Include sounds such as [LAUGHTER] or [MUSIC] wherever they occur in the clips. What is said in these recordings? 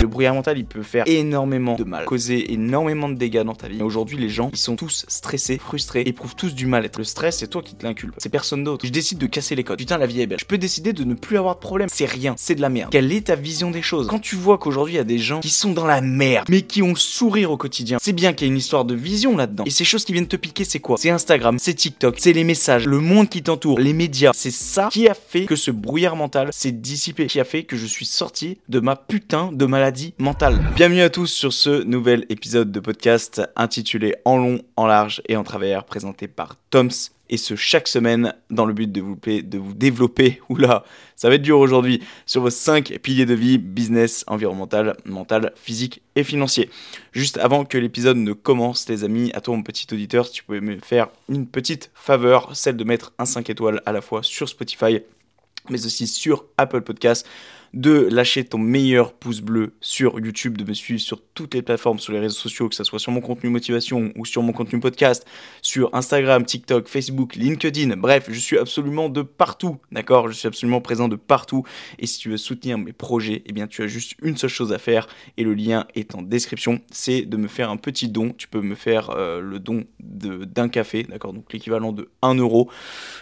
Le brouillard mental, il peut faire énormément de mal, causer énormément de dégâts dans ta vie. Aujourd'hui, les gens, ils sont tous stressés, frustrés, éprouvent tous du mal-être. Le stress, c'est toi qui te l'inculpe. C'est personne d'autre. Je décide de casser les codes. Putain, la vie est belle. Je peux décider de ne plus avoir de problème. C'est rien. C'est de la merde. Quelle est ta vision des choses? Quand tu vois qu'aujourd'hui, il y a des gens qui sont dans la merde, mais qui ont le sourire au quotidien, c'est bien qu'il y ait une histoire de vision là-dedans. Et ces choses qui viennent te piquer, c'est quoi? C'est Instagram, c'est TikTok, c'est les messages, le monde qui t'entoure, les médias. C'est ça qui a fait que ce brouillard mental s'est dissipé, qui a fait que je suis sorti de ma putain de maladie mentale. Bienvenue à tous sur ce nouvel épisode de podcast intitulé En long, en large et en travers, présenté par Toms. Et ce chaque semaine dans le but de vous, développer, [LAUGHS] oula, ça va être dur aujourd'hui, sur vos 5 piliers de vie, business, environnemental, mental, physique et financier. Juste avant que l'épisode ne commence, les amis, à toi mon petit auditeur, si tu pouvais me faire une petite faveur, celle de mettre un 5 étoiles à la fois sur Spotify, mais aussi sur Apple Podcasts de lâcher ton meilleur pouce bleu sur YouTube, de me suivre sur toutes les plateformes, sur les réseaux sociaux, que ce soit sur mon contenu motivation ou sur mon contenu podcast, sur Instagram, TikTok, Facebook, LinkedIn, bref, je suis absolument de partout, d'accord? Je suis absolument présent de partout. Et si tu veux soutenir mes projets, eh bien tu as juste une seule chose à faire et le lien est en description, c'est de me faire un petit don. Tu peux me faire euh, le don d'un café, d'accord? Donc l'équivalent de 1 euro.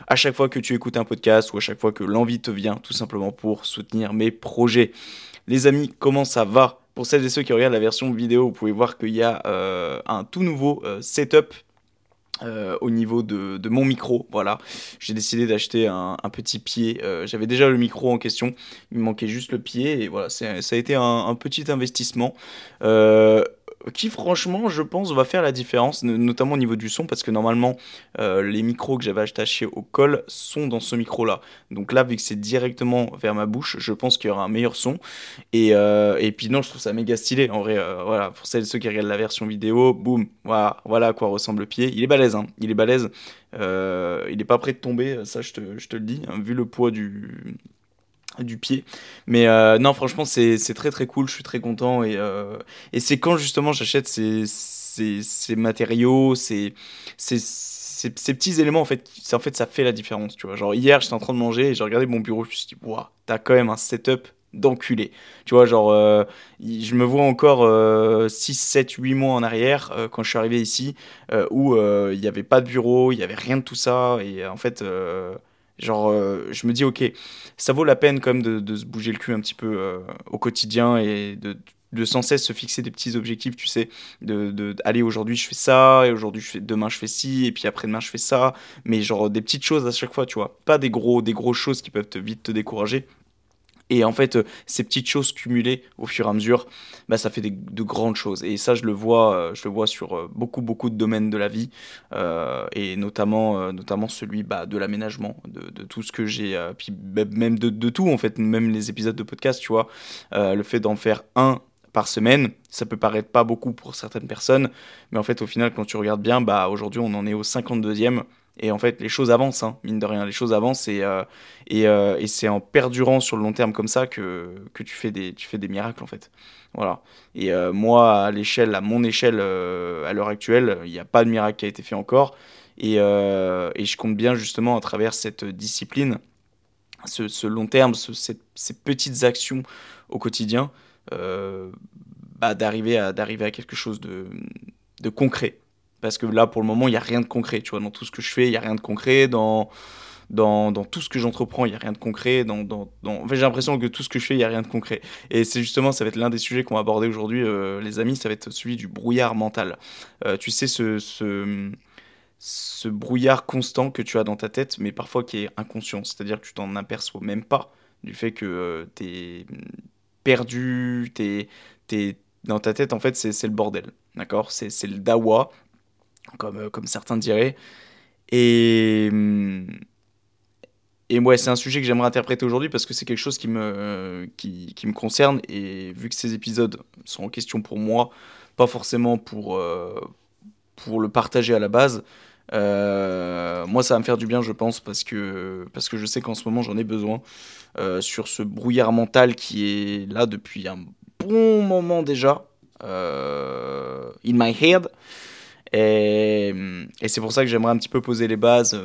À chaque fois que tu écoutes un podcast ou à chaque fois que l'envie te vient, tout simplement pour soutenir mes projet. Les amis, comment ça va? Pour celles et ceux qui regardent la version vidéo, vous pouvez voir qu'il y a euh, un tout nouveau euh, setup euh, au niveau de, mon micro. Voilà, j'ai décidé d'acheter un, petit pied. J'avais déjà le micro en question, il me manquait juste le pied et voilà, ça a été un, un petit investissement qui franchement je pense va faire la différence, notamment au niveau du son, parce que normalement euh, les micros que j'avais achetés au col sont dans ce micro là. Donc là vu que c'est directement vers ma bouche, je pense qu'il y aura un meilleur son. Et, euh, et puis non je trouve ça méga stylé en vrai. Euh, voilà, pour celles ceux qui regardent la version vidéo, boum, voilà, voilà à quoi ressemble le pied. Il est balèze, hein, il est balèze. il n'est pas prêt de tomber, ça je te, je te le dis, hein, vu le poids du du pied. Mais euh, non, franchement, c'est très très cool, je suis très content. Et, euh, et c'est quand justement j'achète ces, ces, matériaux, ces, ces, ces, petits éléments, en fait, en fait, ça fait la différence. Tu vois, genre hier, j'étais en train de manger et j'ai regardé mon bureau, je me suis dit, waouh, t'as quand même un setup d'enculé. Tu vois, genre, euh, je me vois encore 6, 7, 8 mois en arrière, quand je suis arrivé ici, où il n'y avait pas de bureau, il n'y avait rien de tout ça. Et en fait Genre, euh, je me dis, ok, ça vaut la peine quand même de, se bouger le cul un petit peu euh, au quotidien et de, de, sans cesse se fixer des petits objectifs, tu sais, de, de aller aujourd'hui je fais ça, et aujourd'hui demain je fais ci, et puis après-demain je fais ça, mais genre des petites choses à chaque fois, tu vois, pas des gros, des grosses choses qui peuvent te, vite te décourager, et en fait, euh, ces petites choses cumulées au fur et à mesure, bah, ça fait de grandes choses. Et ça, je le vois, euh, je le vois sur euh, beaucoup, beaucoup de domaines de la vie, et notamment, notamment celui bah, de l'aménagement, de, tout ce que j'ai, puis même de, tout, en fait, même les épisodes de podcast, tu vois, le fait d'en faire un par semaine, ça peut paraître pas beaucoup pour certaines personnes, mais en fait, au final, quand tu regardes bien, bah, aujourd'hui, on en est au 52e. Et en fait, les choses avancent, hein, mine de rien, les choses avancent et, euh, euh, et, c'est en perdurant sur le long terme comme ça que, que tu, fais des, tu fais des miracles en fait. Voilà. Et euh, moi, à l'échelle, à mon échelle, à l'heure actuelle, il n'y a pas de miracle qui a été fait encore. Et, et, je compte bien justement à travers cette discipline, ce, ce long terme, ces petites actions au quotidien, bah, d'arriver à, à quelque chose de, de concret. Parce que là, pour le moment, il n'y a rien de concret. Tu vois, dans tout ce que je fais, il n'y a rien de concret. Dans, dans, dans tout ce que j'entreprends, il n'y a rien de concret. Dans, dans, fait, j'ai l'impression que tout ce que je fais, il n'y a rien de concret. Et c'est justement, ça va être l'un des sujets qu'on va aborder aujourd'hui, euh, les amis, ça va être celui du brouillard mental. Euh, tu sais, ce, ce, ce, brouillard constant que tu as dans ta tête, mais parfois qui est inconscient. C'est-à-dire que tu t'en aperçois même pas du fait que euh, tu es perdu, tu es, dans ta tête, en fait, c'est le bordel. D'accord? C'est le dawa, comme, euh, comme certains diraient. Et, hum, et c'est un sujet que j'aimerais interpréter aujourd'hui parce que c'est quelque chose qui me, qui, me concerne. Et vu que ces épisodes sont en question pour moi, pas forcément pour, euh, le partager à la base. Euh, moi, ça va me faire du bien, je pense, parce que, je sais qu'en ce moment, j'en ai besoin euh, sur ce brouillard mental qui est là depuis un bon moment déjà, euh, in my head. Et, c'est pour ça que j'aimerais un petit peu poser les bases,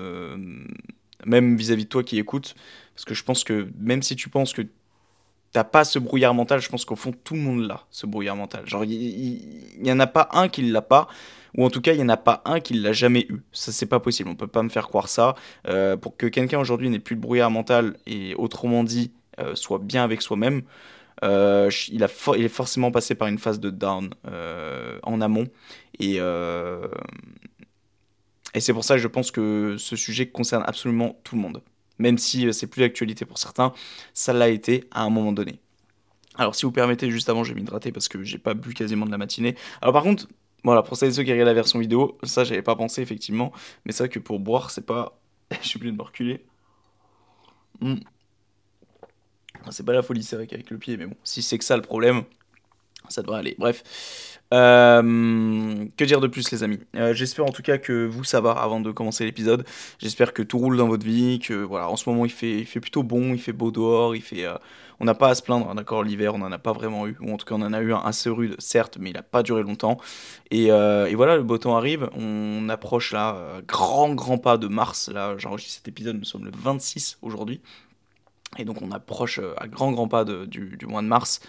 même vis-à-vis de toi qui écoutes, parce que je pense que même si tu penses que t'as pas ce brouillard mental, je pense qu'au fond, tout le monde l'a, ce brouillard mental. Genre, il n'y en a pas un qui l'a pas ou en tout cas il n'y en a pas un qui l'a jamais eu. Ça c'est pas possible, on peut pas me faire croire ça. Euh, pour que quelqu'un aujourd'hui n'ait plus de brouillard mental et autrement dit euh, soit bien avec soi-même, euh, il, a il est forcément passé par une phase de down en amont et et c'est pour ça que je pense que ce sujet concerne absolument tout le monde. Même si c'est plus d'actualité pour certains, ça l'a été à un moment donné. Alors si vous permettez, juste avant, je vais m'hydrater parce que j'ai pas bu quasiment de la matinée. Alors par contre, voilà, pour celles et ceux qui regardent la version vidéo, ça j'avais pas pensé effectivement, mais c'est vrai que pour boire, c'est pas. [LAUGHS] Je suis obligé de me reculer. Hmm. C'est pas la folie, c'est vrai qu'avec le pied, mais bon, si c'est que ça le problème, ça devrait aller. Bref. Euh, que dire de plus, les amis? Euh, J'espère en tout cas que vous, ça va avant de commencer l'épisode. J'espère que tout roule dans votre vie, que voilà, en ce moment il fait, il fait plutôt bon, il fait beau dehors, il fait. Euh, on n'a pas à se plaindre, hein, d'accord, l'hiver, on n'en a pas vraiment eu, ou en tout cas on en a eu un assez rude, certes, mais il n'a pas duré longtemps. Et, et, voilà, le beau temps arrive, on approche là, grand, grand pas de mars, là, j'enregistre cet épisode, nous sommes le 26 aujourd'hui, et donc on approche à grand, grand pas du, mois de mars.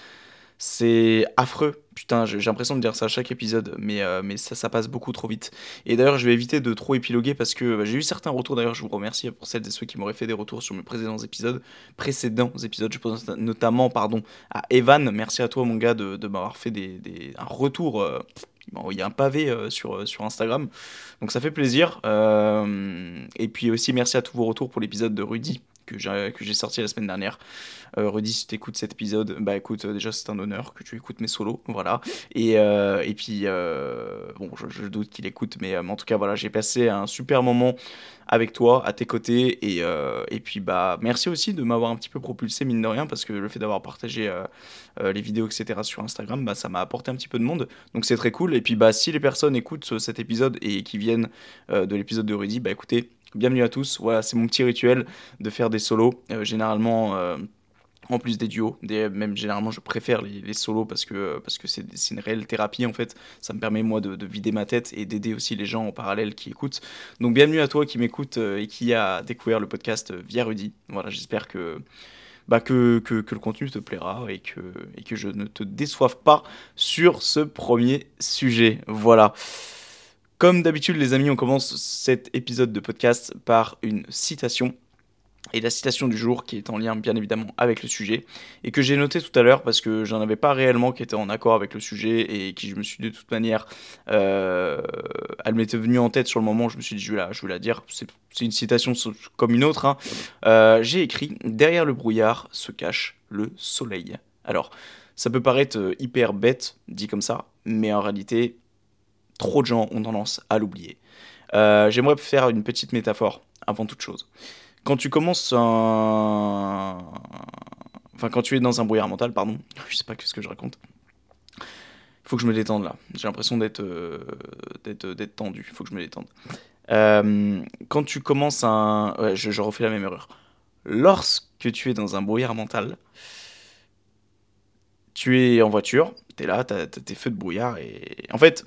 C'est affreux. Putain, j'ai l'impression de dire ça à chaque épisode, mais, euh, mais ça, passe beaucoup trop vite. Et d'ailleurs, je vais éviter de trop épiloguer parce que bah, j'ai eu certains retours. D'ailleurs, je vous remercie pour celles et ceux qui m'auraient fait des retours sur mes précédents épisodes. Précédents épisodes, je pense notamment pardon, à Evan. Merci à toi, mon gars, de, m'avoir fait des, des, un retour. Euh, il m'a envoyé un pavé euh, sur, sur Instagram. Donc ça fait plaisir. et puis aussi, merci à tous vos retours pour l'épisode de Rudy que j'ai sorti la semaine dernière. Euh, Rudy, si tu écoutes cet épisode, bah écoute, euh, déjà c'est un honneur que tu écoutes mes solos, voilà. Et, euh, et puis, euh, bon, je, doute qu'il écoute, mais en tout cas, voilà, j'ai passé un super moment avec toi, à tes côtés, et, et puis, bah, merci aussi de m'avoir un petit peu propulsé, mine de rien, parce que le fait d'avoir partagé les vidéos, etc. sur Instagram, bah, ça m'a apporté un petit peu de monde, donc c'est très cool. Et puis, bah, si les personnes écoutent cet épisode et qui viennent de l'épisode de Rudy, bah écoutez, bienvenue à tous. Voilà, c'est mon petit rituel de faire des solos. généralement, en plus des duos, même généralement je préfère les, solos parce que parce que c'est une réelle thérapie en fait. Ça me permet moi de, vider ma tête et d'aider aussi les gens en parallèle qui écoutent. Donc bienvenue à toi qui m'écoute euh, et qui a découvert le podcast euh, via Rudy. Voilà, j'espère que, bah, que, que, que, le contenu te plaira et que, et que je ne te déçoive pas sur ce premier sujet. Voilà. Comme d'habitude les amis, on commence cet épisode de podcast par une citation. Et la citation du jour qui est en lien bien évidemment avec le sujet et que j'ai noté tout à l'heure parce que j'en avais pas réellement qui était en accord avec le sujet et qui je me suis de toute manière euh, elle m'était venue en tête sur le moment. Je me suis dit je vais la, dire. C'est une citation comme une autre hein. euh, j'ai écrit derrière le brouillard se cache le soleil alors ça peut paraître euh, hyper bête dit comme ça mais en réalité trop de gens ont tendance à l'oublier j'aimerais faire une petite métaphore avant toute chose quand tu commences un. Enfin, quand tu es dans un brouillard mental, pardon, [LAUGHS] je sais pas ce que je raconte. Il faut que je me détende là. J'ai l'impression d'être euh, d'être tendu. Il faut que je me détende. Euh, quand tu commences un. Ouais, je, refais la même erreur. Lorsque tu es dans un brouillard mental, tu es en voiture, tu es là, tu as, tes feux de brouillard et. En fait,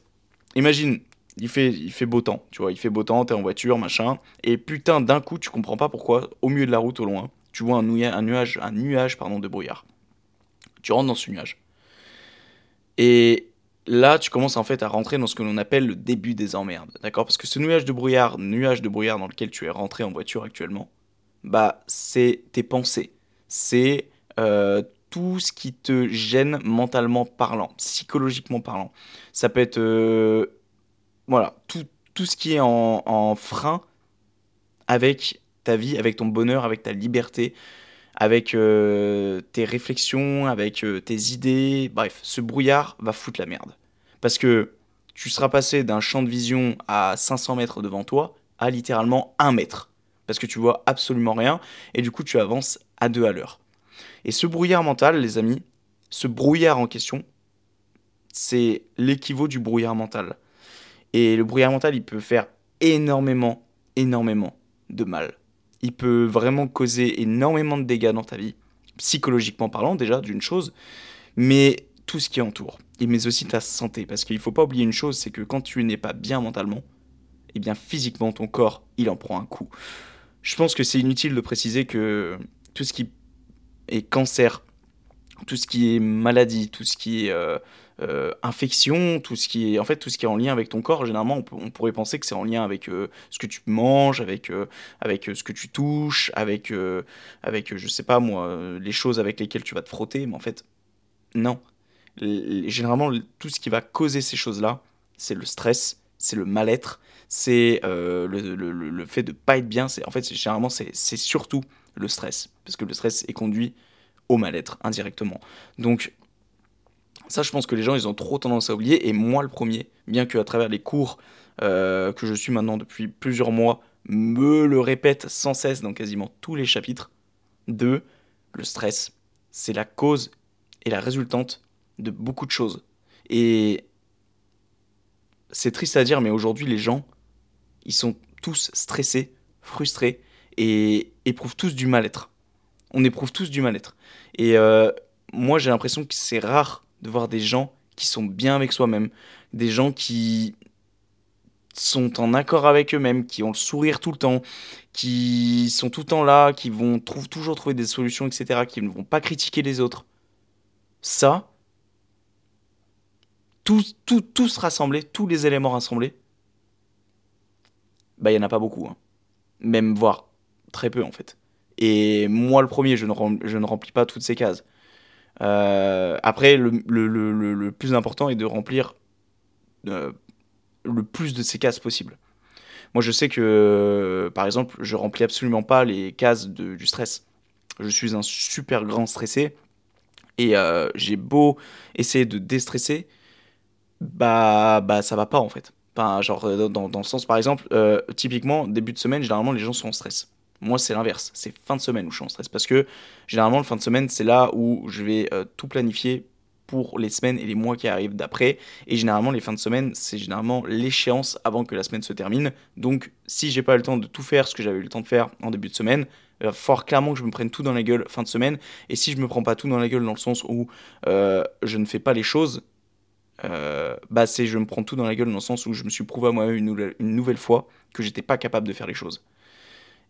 imagine, il fait, beau temps, tu vois, il fait beau temps, t'es en voiture, machin, et putain, d'un coup, tu comprends pas pourquoi, au milieu de la route, au loin, tu vois un, nuage, un nuage, un nuage pardon, de brouillard. Tu rentres dans ce nuage. Et là, tu commences en fait à rentrer dans ce que l'on appelle le début des emmerdes, d'accord? Parce que ce nuage de brouillard, nuage de brouillard dans lequel tu es rentré en voiture actuellement, bah, c'est tes pensées, c'est euh, tout ce qui te gêne mentalement parlant, psychologiquement parlant. Ça peut être euh, voilà, tout, ce qui est en, frein avec ta vie, avec ton bonheur, avec ta liberté, avec euh, tes réflexions, avec euh, tes idées. Bref, ce brouillard va foutre la merde. Parce que tu seras passé d'un champ de vision à 500 mètres devant toi à littéralement 1 mètre. Parce que tu vois absolument rien et du coup tu avances à deux à l'heure. Et ce brouillard mental, les amis, ce brouillard en question, c'est l'équivalent du brouillard mental. Et le brouillard mental, il peut faire énormément, énormément de mal. Il peut vraiment causer énormément de dégâts dans ta vie, psychologiquement parlant déjà, d'une chose, mais tout ce qui entoure, et mais aussi ta santé, parce qu'il ne faut pas oublier une chose, c'est que quand tu n'es pas bien mentalement, eh bien physiquement ton corps, il en prend un coup. Je pense que c'est inutile de préciser que tout ce qui est cancer, tout ce qui est maladie, tout ce qui est euh, euh, infection, tout ce qui est en fait tout ce qui est en lien avec ton corps. Généralement, on, pourrait penser que c'est en lien avec euh, ce que tu manges, avec avec ce que tu touches, avec avec je sais pas moi les choses avec lesquelles tu vas te frotter. Mais en fait, non. généralement, tout ce qui va causer ces choses-là, c'est le stress, c'est le mal-être, c'est le, fait de pas être bien. C'est en fait généralement c'est surtout le stress parce que le stress est conduit au mal-être indirectement. Donc ça, je pense que les gens, ils ont trop tendance à oublier, et moi le premier, bien que à travers les cours euh, que je suis maintenant depuis plusieurs mois, me le répète sans cesse dans quasiment tous les chapitres, de le stress, c'est la cause et la résultante de beaucoup de choses. Et c'est triste à dire, mais aujourd'hui, les gens, ils sont tous stressés, frustrés, et éprouvent tous du mal-être. On éprouve tous du mal-être. Et euh, moi, j'ai l'impression que c'est rare de voir des gens qui sont bien avec soi-même, des gens qui sont en accord avec eux-mêmes, qui ont le sourire tout le temps, qui sont tout le temps là, qui vont toujours trouver des solutions, etc., qui ne vont pas critiquer les autres. Ça, tous, tous, tous rassemblés, tous les éléments rassemblés, bah il n'y en a pas beaucoup. Hein. Même voire très peu en fait. Et moi, le premier, je ne, je ne remplis pas toutes ces cases. Euh, après, le, plus important est de remplir euh, le plus de ces cases possible. Moi, je sais que, par exemple, je remplis absolument pas les cases du stress. Je suis un super grand stressé et euh, j'ai beau essayer de déstresser, bah, bah ça va pas en fait. Enfin, genre, dans le sens, par exemple, typiquement, début de semaine, généralement, les gens sont en stress. Moi, c'est l'inverse. C'est fin de semaine où je suis en stress. Parce que généralement, le fin de semaine, c'est là où je vais euh, tout planifier pour les semaines et les mois qui arrivent d'après. Et généralement, les fins de semaine, c'est généralement l'échéance avant que la semaine se termine. Donc, si j'ai pas le temps de tout faire ce que j'avais eu le temps de faire en début de semaine, il va falloir clairement que je me prenne tout dans la gueule fin de semaine. Et si je me prends pas tout dans la gueule dans le sens où euh, je ne fais pas les choses, euh, bah c'est je me prends tout dans la gueule dans le sens où je me suis prouvé à moi-même une, une nouvelle fois que j'étais pas capable de faire les choses.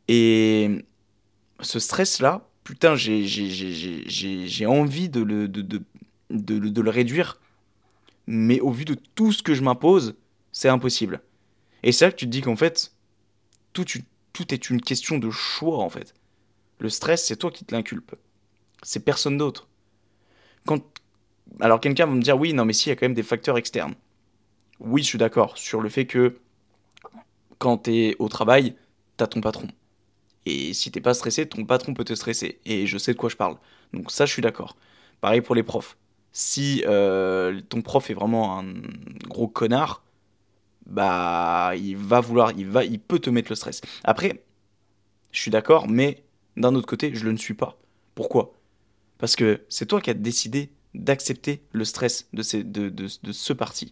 Et ce stress-là, putain, j'ai envie de le, réduire. Mais au vu de tout ce que je m'impose, c'est impossible. Et c'est là que tu te dis qu'en fait, tout, est une question de choix, en fait. Le stress, c'est toi qui te l'inculpe. C'est personne d'autre. Alors quelqu'un va me dire, oui, non, mais si, il y a quand même des facteurs externes. Oui, je suis d'accord sur le fait que quand tu es au travail, tu as ton patron. Et si t'es pas stressé, ton patron peut te stresser. Et je sais de quoi je parle. Donc ça, je suis d'accord. Pareil pour les profs. Si euh, ton prof est vraiment un gros connard, bah il va vouloir, il va, il peut te mettre le stress. Après, je suis d'accord, mais d'un autre côté, je le ne suis pas. Pourquoi? Parce que c'est toi qui as décidé d'accepter le stress de, ces, de, de, de ce parti,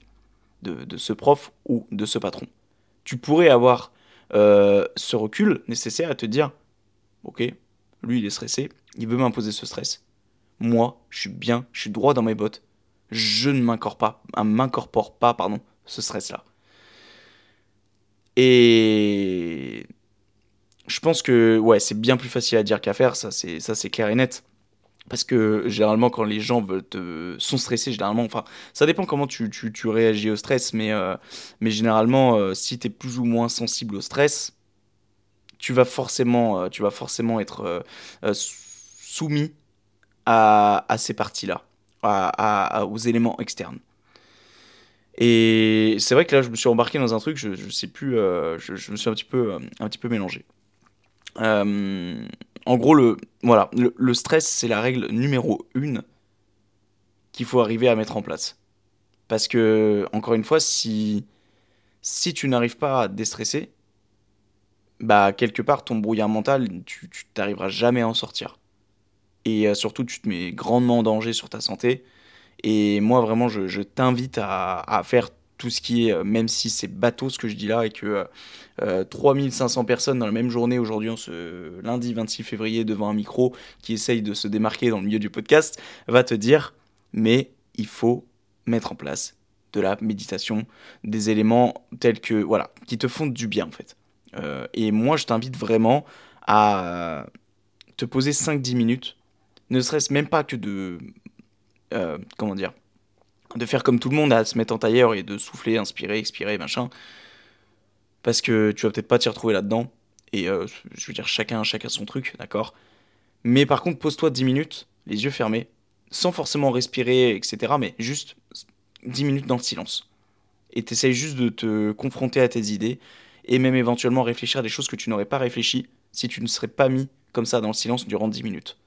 de, de ce prof ou de ce patron. Tu pourrais avoir euh, ce recul nécessaire à te dire, ok, lui il est stressé, il veut m'imposer ce stress. Moi, je suis bien, je suis droit dans mes bottes, je ne m'incorpore pas, euh, m'incorpore pas, pardon, ce stress-là. Et je pense que ouais, c'est bien plus facile à dire qu'à faire, ça c'est clair et net. Parce que généralement, quand les gens sont stressés, généralement, enfin, ça dépend comment tu, réagis au stress, mais, euh, généralement, euh, si tu es plus ou moins sensible au stress, tu vas forcément, euh, tu vas forcément être soumis à, ces parties-là, à, aux éléments externes. Et c'est vrai que là, je me suis embarqué dans un truc, je, je sais plus, je, je, me suis un petit peu, un petit peu mélangé. Euh, en gros, le, voilà, le, stress, c'est la règle numéro une qu'il faut arriver à mettre en place. Parce que, encore une fois, si, si tu n'arrives pas à déstresser, bah, quelque part, ton brouillard mental, tu n'arriveras jamais à en sortir. Et euh, surtout, tu te mets grandement en danger sur ta santé. Et moi, vraiment, je, je t'invite à, à, faire tout ce qui est, même si c'est bateau ce que je dis là, et que 3500 personnes dans la même journée aujourd'hui, ce lundi 26 février, devant un micro, qui essaye de se démarquer dans le milieu du podcast, va te dire, mais il faut mettre en place de la méditation, des éléments tels que, voilà, qui te font du bien en fait. et moi, je t'invite vraiment à te poser 5-10 minutes, ne serait-ce même pas que de... Euh, comment dire De faire comme tout le monde, à se mettre en tailleur et de souffler, inspirer, expirer, machin. Parce que tu vas peut-être pas t'y retrouver là-dedans. Et euh, je veux dire, chacun, chacun son truc, d'accord? Mais par contre, pose-toi 10 minutes, les yeux fermés, sans forcément respirer, etc. Mais juste 10 minutes dans le silence. Et t'essayes juste de te confronter à tes idées et même éventuellement réfléchir à des choses que tu n'aurais pas réfléchi si tu ne serais pas mis comme ça dans le silence durant 10 minutes.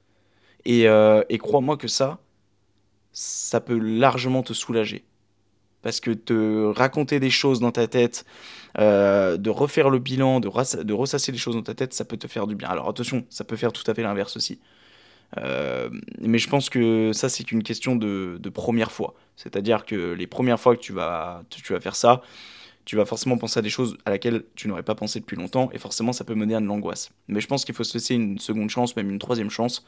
Euh, et, crois-moi que ça, ça peut largement te soulager. Parce que te raconter des choses dans ta tête, euh, de refaire le bilan, de, ressasser les choses dans ta tête, ça peut te faire du bien. Alors attention, ça peut faire tout à fait l'inverse aussi. Euh, mais je pense que ça, c'est une question de, de première fois. C'est-à-dire que les premières fois que tu vas, tu vas faire ça, tu vas forcément penser à des choses à laquelle tu n'aurais pas pensé depuis longtemps, et forcément ça peut mener à de l'angoisse. Mais je pense qu'il faut se laisser une seconde chance, même une troisième chance,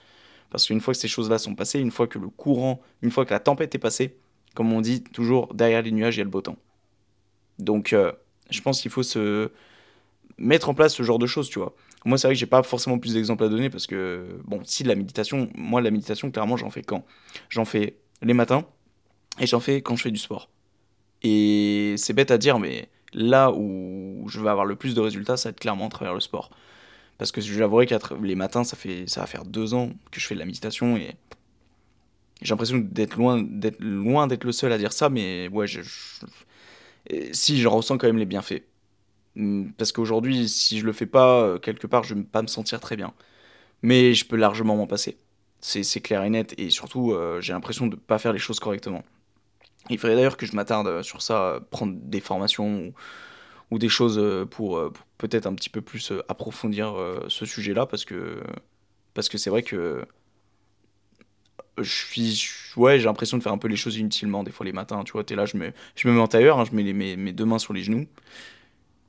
parce qu'une fois que ces choses-là sont passées, une fois que le courant, une fois que la tempête est passée, comme on dit toujours, derrière les nuages, il y a le beau temps. Donc euh, je pense qu'il faut se mettre en place ce genre de choses, tu vois. Moi, c'est vrai que j'ai pas forcément plus d'exemples à donner parce que, bon, si la méditation, moi, la méditation, clairement, j'en fais quand? J'en fais les matins et j'en fais quand je fais du sport. Et c'est bête à dire, mais là où je vais avoir le plus de résultats, ça va être clairement à travers le sport. Parce que je j'avouerai que les matins, ça, fait, ça va faire deux ans que je fais de la méditation et j'ai l'impression d'être loin d'être loin d'être le seul à dire ça, mais ouais, je, si j'en ressens quand même les bienfaits. Hmm, parce qu'aujourd'hui, si je le fais pas, euh, quelque part, je vais pas me sentir très bien. Mais je peux largement m'en passer. C'est clair et net. Et surtout, euh, j'ai l'impression de ne pas faire les choses correctement. Il faudrait d'ailleurs que je m'attarde sur ça, euh, prendre des formations des choses euh, pour, peut-être un petit peu plus approfondir ce sujet-là, parce que parce que c'est vrai que je ouais j'ai l'impression de faire un peu les choses inutilement des fois les matins tu vois t'es là je me je me mets en tailleur hein, je mets mes, mes, deux mains sur les genoux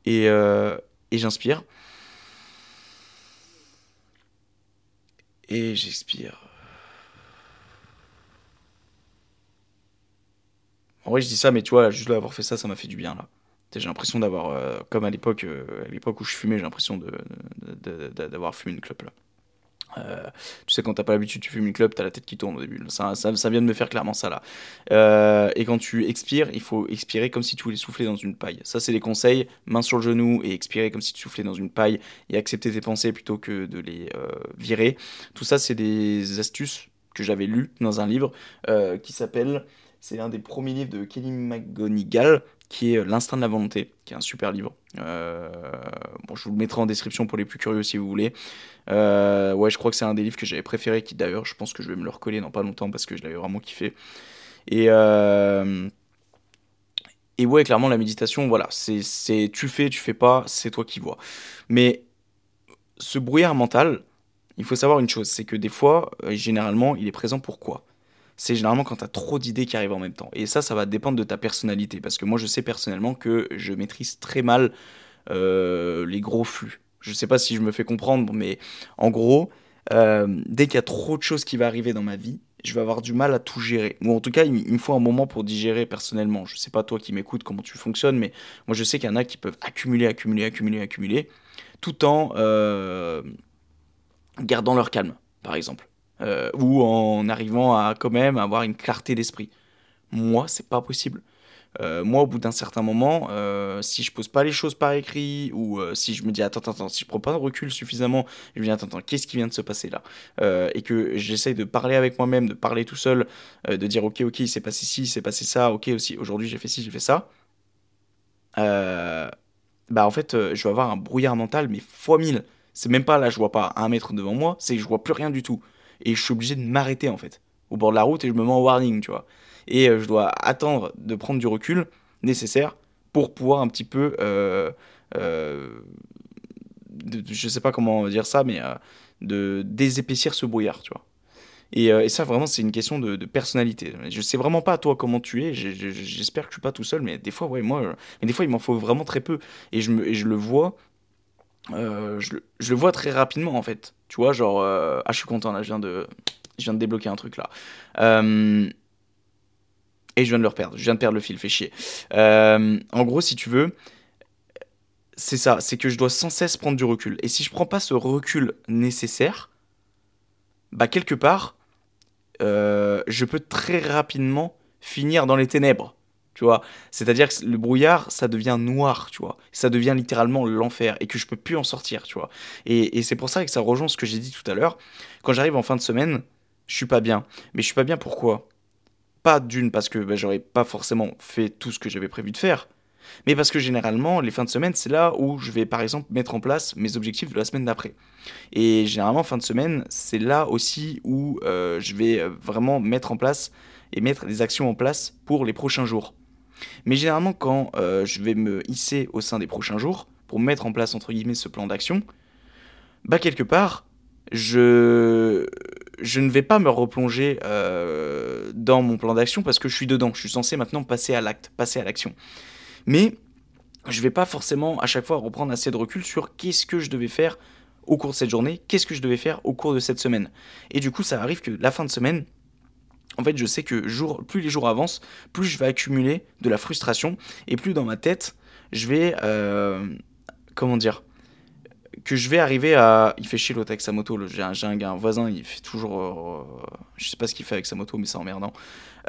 et, et j'inspire et j'expire En vrai, je dis ça, mais tu vois, juste d'avoir fait ça, ça m'a fait du bien, là. J'ai l'impression d'avoir, euh, comme à l'époque, euh, à l'époque où je fumais, j'ai l'impression d'avoir fumé une clope, là. Euh, tu sais, quand t'as pas l'habitude, tu fumes une clope, t'as la tête qui tourne au début. Ça, vient de me faire clairement ça là. et quand tu expires, il faut expirer comme si tu voulais souffler dans une paille. Ça, c'est les conseils. Main sur le genou et expirer comme si tu soufflais dans une paille et accepter tes pensées plutôt que de les virer. Tout ça, c'est des astuces que j'avais lues dans un livre qui s'appelle c'est l'un des premiers livres de Kelly McGonigal, qui est euh, L'instinct de la volonté, qui est un super livre. Euh, bon, je vous le mettrai en description pour les plus curieux si vous voulez. Euh, ouais, je crois que c'est un des livres que j'avais préféré, qui d'ailleurs, je pense que je vais me le recoller dans pas longtemps parce que je l'avais vraiment kiffé. Et, et ouais, clairement, la méditation, voilà, c'est tu fais, tu fais pas, c'est toi qui vois. Mais ce brouillard mental, il faut savoir une chose, c'est que des fois, généralement, il est présent pourquoi c'est généralement quand tu as trop d'idées qui arrivent en même temps. Et ça, ça va dépendre de ta personnalité. Parce que moi, je sais personnellement que je maîtrise très mal euh, les gros flux. Je sais pas si je me fais comprendre, mais en gros, euh, dès qu'il y a trop de choses qui vont arriver dans ma vie, je vais avoir du mal à tout gérer. Ou en tout cas, il, me faut un moment pour digérer personnellement. Je sais pas toi qui m'écoutes comment tu fonctionnes, mais moi je sais qu'il y en a qui peuvent accumuler, accumuler, accumuler, accumuler, tout en euh, gardant leur calme, par exemple. Euh, ou en arrivant à quand même avoir une clarté d'esprit. Moi, c'est pas possible. Euh, moi, au bout d'un certain moment, euh, si je pose pas les choses par écrit, ou si je me dis attends, attends, attends, si je prends pas de recul suffisamment, je me dis attends, attends, qu'est-ce qui vient de se passer là? Et que j'essaye de parler avec moi-même, de parler tout seul, de dire ok, ok, il s'est passé ci, il s'est passé ça, ok, aussi, aujourd'hui j'ai fait ci, j'ai fait ça. bah en fait, je vais avoir un brouillard mental, mais fois mille. C'est même pas là, je vois pas un mètre devant moi, c'est que je vois plus rien du tout et je suis obligé de m'arrêter en fait au bord de la route et je me mets en warning, tu vois. Et euh, je dois attendre de prendre du recul nécessaire pour pouvoir un petit peu, euh, euh, je sais pas comment dire ça, mais de désépaissir ce brouillard, tu vois. Et, ça, vraiment, c'est une question de, personnalité. Je sais vraiment pas toi comment tu es. J'espère que je suis pas tout seul, mais des fois, ouais, moi, mais des fois, il m'en faut vraiment très peu. Et je, me, je le vois. Je, je, le vois très rapidement en fait. Tu vois, genre, ah, je suis content là, je viens de, je viens de débloquer un truc là. Euh, et je viens de le reperdre. Je viens de perdre le fil, fait chier. Euh, en gros, si tu veux, c'est ça. C'est que je dois sans cesse prendre du recul. Et si je prends pas ce recul nécessaire, bah quelque part, euh, je peux très rapidement finir dans les ténèbres. Tu vois, c'est-à-dire que le brouillard, ça devient noir, tu vois. Ça devient littéralement l'enfer et que je peux plus en sortir, tu vois. Et, c'est pour ça que ça rejoint ce que j'ai dit tout à l'heure. Quand j'arrive en fin de semaine, je suis pas bien. Mais je suis pas bien pourquoi? Pas d'une parce que bah, j'aurais pas forcément fait tout ce que j'avais prévu de faire, mais parce que généralement les fins de semaine c'est là où je vais par exemple mettre en place mes objectifs de la semaine d'après. Et généralement fin de semaine c'est là aussi où euh, je vais euh, vraiment mettre en place et mettre des actions en place pour les prochains jours. Mais généralement quand euh, je vais me hisser au sein des prochains jours pour mettre en place entre guillemets ce plan d'action, bah quelque part je je ne vais pas me replonger euh, dans mon plan d'action parce que je suis dedans. Je suis censé maintenant passer à l'acte, passer à l'action. Mais je ne vais pas forcément à chaque fois reprendre assez de recul sur qu'est-ce que je devais faire au cours de cette journée, qu'est-ce que je devais faire au cours de cette semaine. Et du coup, ça arrive que la fin de semaine, en fait, je sais que jour, plus les jours avancent, plus je vais accumuler de la frustration et plus dans ma tête, je vais, euh, comment dire, que je vais arriver à. Il fait chier l'autre avec sa moto. J'ai un, un, un voisin, il fait toujours. Euh, je sais pas ce qu'il fait avec sa moto, mais c'est emmerdant.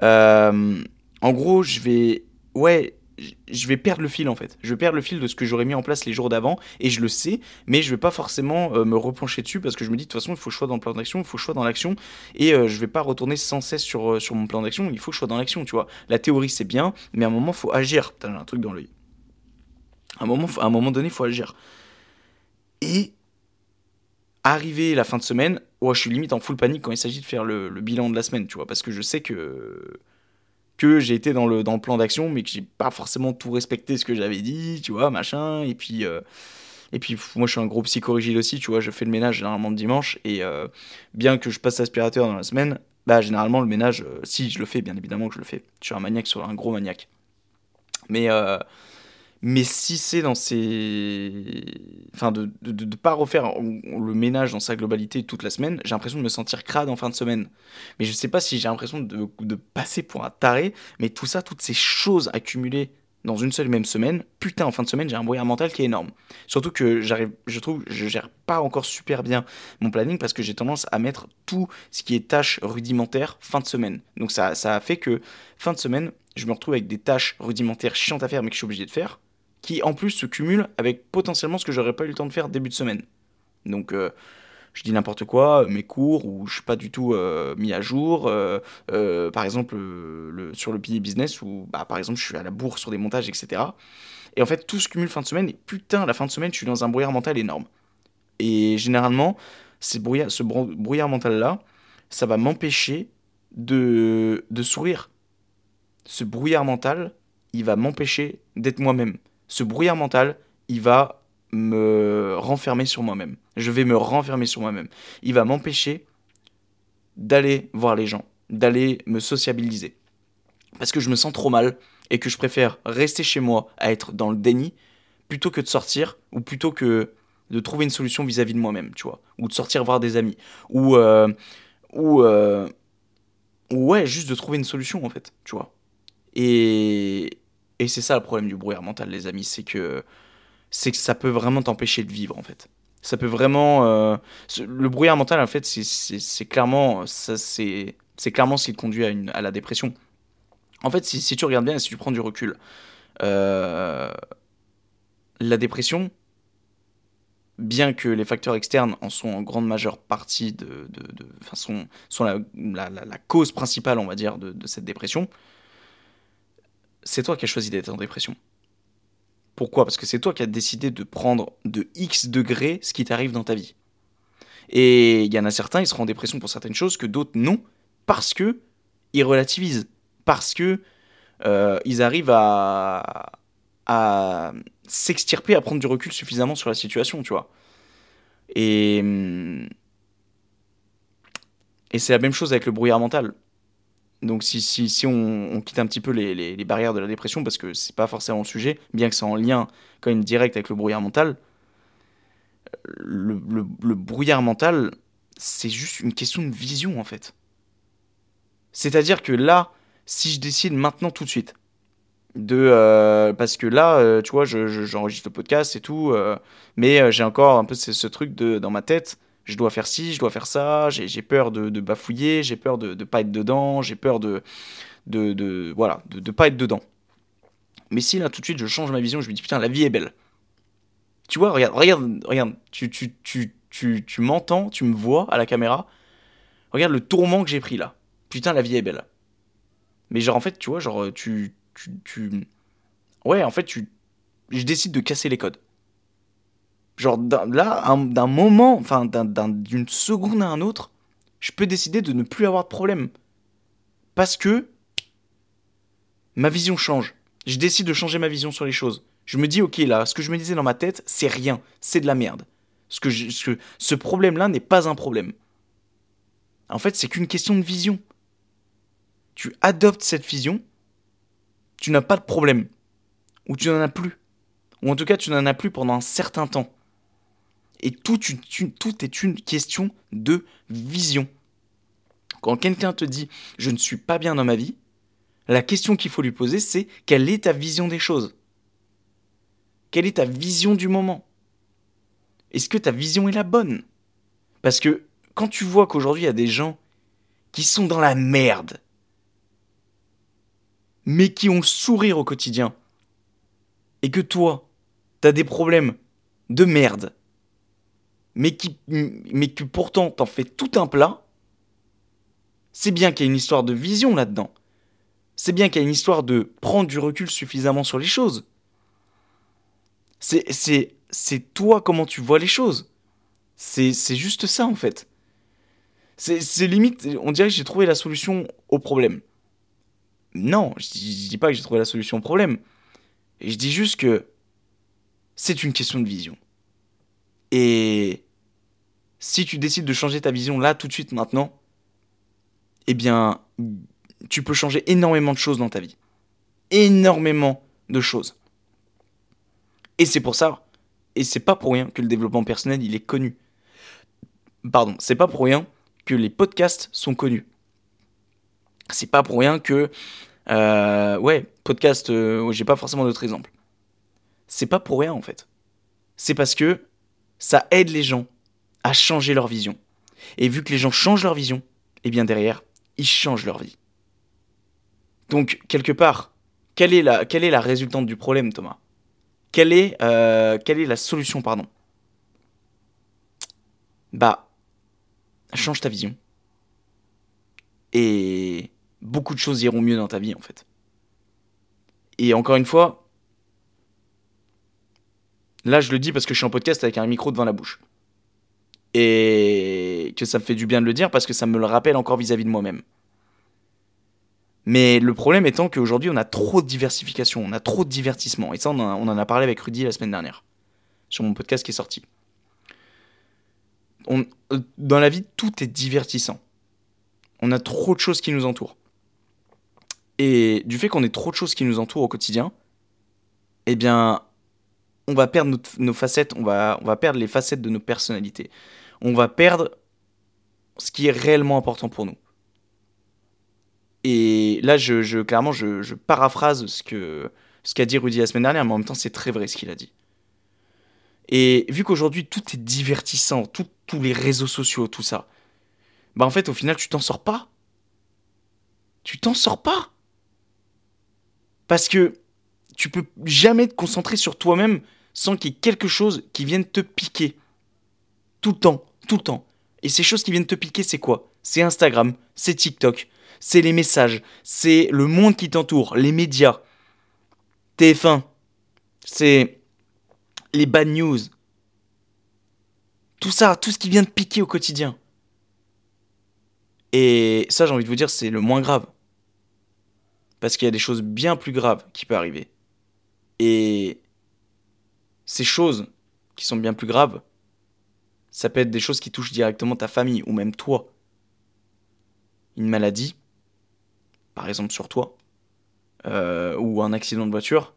Euh, en gros, je vais. Ouais, je vais perdre le fil en fait. Je vais perdre le fil de ce que j'aurais mis en place les jours d'avant et je le sais, mais je vais pas forcément euh, me replancher dessus parce que je me dis de toute façon il faut que je dans le plan d'action, il faut que dans l'action et je vais pas retourner sans cesse sur, sur mon plan d'action, il faut que je sois dans l'action, tu vois. La théorie c'est bien, mais à un moment faut agir. T'as un truc dans l'œil. À un moment, à un moment donné, faut agir. Et arrivé la fin de semaine, je suis limite en full panique quand il s'agit de faire le, bilan de la semaine, tu vois, parce que je sais que que j'ai été dans le, dans le plan d'action, mais que j'ai pas forcément tout respecté ce que j'avais dit, tu vois, machin, et puis... Euh, et puis moi je suis un gros psychorigide aussi, tu vois, je fais le ménage généralement le dimanche, et euh, bien que je passe l'aspirateur dans la semaine, bah généralement le ménage, euh, si je le fais, bien évidemment que je le fais. Je suis un maniaque sur un gros maniaque. Mais mais si c'est dans ces. Enfin, de ne pas refaire le ménage dans sa globalité toute la semaine, j'ai l'impression de me sentir crade en fin de semaine. Mais je sais pas si j'ai l'impression de, de, passer pour un taré, mais tout ça, toutes ces choses accumulées dans une seule même semaine, putain, en fin de semaine, j'ai un brouillard mental qui est énorme. Surtout que j'arrive, je trouve, je gère pas encore super bien mon planning parce que j'ai tendance à mettre tout ce qui est tâches rudimentaires fin de semaine. Donc ça, ça a fait que fin de semaine, je me retrouve avec des tâches rudimentaires chiantes à faire mais que je suis obligé de faire qui en plus se cumule avec potentiellement ce que j'aurais pas eu le temps de faire début de semaine. Donc euh, je dis n'importe quoi, mes cours où je suis pas du tout euh, mis à jour, euh, par exemple le, sur le pilier business où bah, par exemple je suis à la bourre sur des montages, etc. Et en fait tout se cumule fin de semaine et putain la fin de semaine je suis dans un brouillard mental énorme. Et généralement ce brouillard mental là, ça va m'empêcher de, de sourire. Ce brouillard mental, il va m'empêcher d'être moi-même ce brouillard mental, il va me renfermer sur moi-même. Je vais me renfermer sur moi-même. Il va m'empêcher d'aller voir les gens, d'aller me sociabiliser. Parce que je me sens trop mal et que je préfère rester chez moi à être dans le déni plutôt que de sortir ou plutôt que de trouver une solution vis-à-vis de moi-même, tu vois, ou de sortir voir des amis, ou euh, ou euh, ouais, juste de trouver une solution en fait, tu vois. Et et c'est ça le problème du brouillard mental, les amis, c'est que, c'est que ça peut vraiment t'empêcher de vivre, en fait. Ça peut vraiment... Euh, le brouillard mental, en fait, c'est clairement, ça, c'est clairement ce qui te conduit à, la dépression. En fait, si, tu regardes bien, si tu prends du recul, euh, la dépression, bien que les facteurs externes en sont en grande majeure partie de, de, sont, la, cause principale, on va dire, de cette dépression, c'est toi qui as choisi d'être en dépression. Pourquoi? Parce que c'est toi qui as décidé de prendre de X degrés ce qui t'arrive dans ta vie. Et il y en a certains, ils seront en dépression pour certaines choses que d'autres non, parce que ils relativisent, parce que euh, ils arrivent à, s'extirper, à prendre du recul suffisamment sur la situation, tu vois. Et Et c'est la même chose avec le brouillard mental. Donc si, si, on, quitte un petit peu les, les, barrières de la dépression, parce que c'est pas forcément le sujet, bien que c'est en lien quand même direct avec le brouillard mental, le, le, brouillard mental, c'est juste une question de vision en fait. C'est-à-dire que là, si je décide maintenant tout de suite, de euh, parce que là euh, tu vois j'enregistre le podcast et tout euh, mais j'ai encore un peu ce, truc de dans ma tête je dois faire ci je dois faire ça j'ai peur de, de, bafouiller j'ai peur de ne pas être dedans j'ai peur de de, de voilà de, de pas être dedans. Mais si là tout de suite je change ma vision je me dis putain la vie est belle. Tu vois regarde regarde regarde tu tu tu tu, tu m'entends tu me vois à la caméra. Regarde le tourment que j'ai pris là. Putain la vie est belle. Mais genre en fait tu vois genre tu tu, Ouais, en fait, tu... je décide de casser les codes. Genre, là, d'un moment, enfin, d'une seconde à un autre, je peux décider de ne plus avoir de problème. Parce que ma vision change. Je décide de changer ma vision sur les choses. Je me dis, ok, là, ce que je me disais dans ma tête, c'est rien, c'est de la merde. Ce, ce problème-là n'est pas un problème. En fait, c'est qu'une question de vision. Tu adoptes cette vision tu n'as pas de problème. Ou tu n'en as plus. Ou en tout cas, tu n'en as plus pendant un certain temps. Et tout, est une question de vision. Quand quelqu'un te dit je ne suis pas bien dans ma vie, la question qu'il faut lui poser c'est quelle est ta vision des choses? Quelle est ta vision du moment? Est-ce que ta vision est la bonne? Parce que quand tu vois qu'aujourd'hui il y a des gens qui sont dans la merde, mais qui ont sourire au quotidien, et que toi, t'as des problèmes de merde, mais, qui, mais que pourtant t'en fais tout un plat, c'est bien qu'il y a une histoire de vision là-dedans. C'est bien qu'il y a une histoire de prendre du recul suffisamment sur les choses. C'est, toi comment tu vois les choses. C'est, juste ça en fait. C'est, limite, on dirait que j'ai trouvé la solution au problème. Non, je dis, dis pas que j'ai trouvé la solution au problème. Je dis juste que c'est une question de vision. Et si tu décides de changer ta vision là, tout de suite, maintenant, eh bien, tu peux changer énormément de choses dans ta vie. Énormément de choses. Et c'est pour ça, et c'est pas pour rien que le développement personnel, il est connu. Pardon, c'est pas pour rien que les podcasts sont connus c'est pas pour rien que. Euh, ouais, podcast, euh, j'ai pas forcément d'autres exemples. C'est pas pour rien en fait. C'est parce que ça aide les gens à changer leur vision. Et vu que les gens changent leur vision, et eh bien derrière, ils changent leur vie. Donc, quelque part, quelle est la, résultante du problème, Thomas? Quelle est, euh, quelle est la solution, pardon? Bah, change ta vision. Et beaucoup de choses iront mieux dans ta vie en fait. Et encore une fois, là je le dis parce que je suis en podcast avec un micro devant la bouche. Et que ça me fait du bien de le dire parce que ça me le rappelle encore vis-à-vis de moi-même. Mais le problème étant qu'aujourd'hui on a trop de diversification, on a trop de divertissement. Et ça on en a, parlé avec Rudy la semaine dernière, sur mon podcast qui est sorti. On, euh, dans la vie, tout est divertissant. On a trop de choses qui nous entourent. Et du fait qu'on ait trop de choses qui nous entourent au quotidien, eh bien, on va perdre nos facettes, on va, on va perdre les facettes de nos personnalités. On va perdre ce qui est réellement important pour nous. Et là, je, clairement, je, paraphrase ce que ce qu'a dit Rudy la semaine dernière, mais en même temps, c'est très vrai ce qu'il a dit. Et vu qu'aujourd'hui, tout est divertissant, tous les réseaux sociaux, tout ça, bah en fait, au final, tu t'en sors pas. Tu t'en sors pas. Parce que tu peux jamais te concentrer sur toi-même sans qu'il y ait quelque chose qui vienne te piquer. Tout le temps, tout le temps. Et ces choses qui viennent te piquer, c'est quoi? C'est Instagram, c'est TikTok, c'est les messages, c'est le monde qui t'entoure, les médias, TF1, c'est les bad news. Tout ça, tout ce qui vient te piquer au quotidien. Et ça, j'ai envie de vous dire, c'est le moins grave. Parce qu'il y a des choses bien plus graves qui peuvent arriver. Et ces choses qui sont bien plus graves, ça peut être des choses qui touchent directement ta famille ou même toi. une maladie, par exemple sur toi, euh, ou un accident de voiture.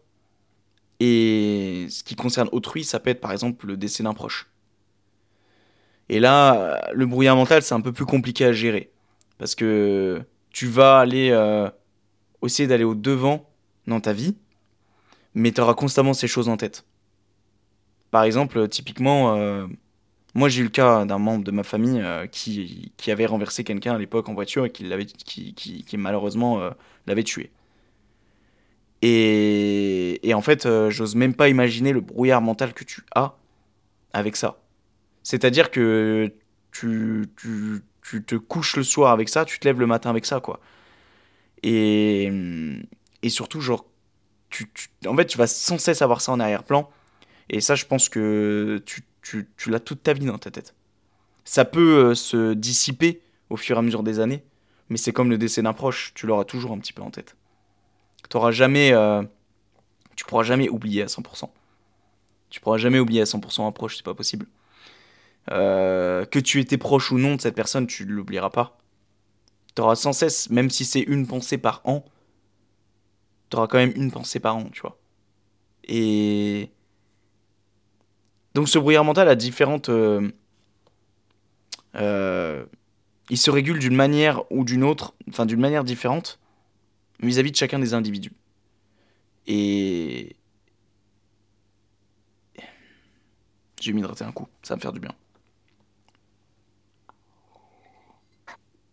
Et ce qui concerne autrui, ça peut être par exemple le décès d'un proche. Et là, le brouillard mental, c'est un peu plus compliqué à gérer. Parce que tu vas aller euh, essayer d'aller au devant dans ta vie, mais tu constamment ces choses en tête. Par exemple, typiquement, euh, moi j'ai eu le cas d'un membre de ma famille euh, qui, avait renversé quelqu'un à l'époque en voiture et qui, malheureusement l'avait tué. Et, en fait, j'ose même pas imaginer le brouillard mental que tu as avec ça. C'est-à-dire que tu, tu, tu, te couches le soir avec ça, tu te lèves le matin avec ça, quoi. Et, et surtout, genre, tu, en fait, tu vas sans cesse avoir ça en arrière-plan. Et ça, je pense que tu, tu, l'as toute ta vie dans ta tête. Ça peut euh, se dissiper au fur et à mesure des années, mais c'est comme le décès d'un proche, tu l'auras toujours un petit peu en tête. T'auras jamais, euh, tu pourras jamais oublier à 100%. Tu pourras jamais oublier à 100% un proche, c'est pas possible. Euh, que tu étais proche ou non de cette personne, tu ne l'oublieras pas. Tu auras sans cesse, même si c'est une pensée par an, tu auras quand même une pensée par an, tu vois. Et. Donc ce brouillard mental a différentes. Euh, euh, il se régule d'une manière ou d'une autre, enfin d'une manière différente, vis-à-vis -vis de chacun des individus. Et. Je vais m'hydrater un coup, ça va me faire du bien.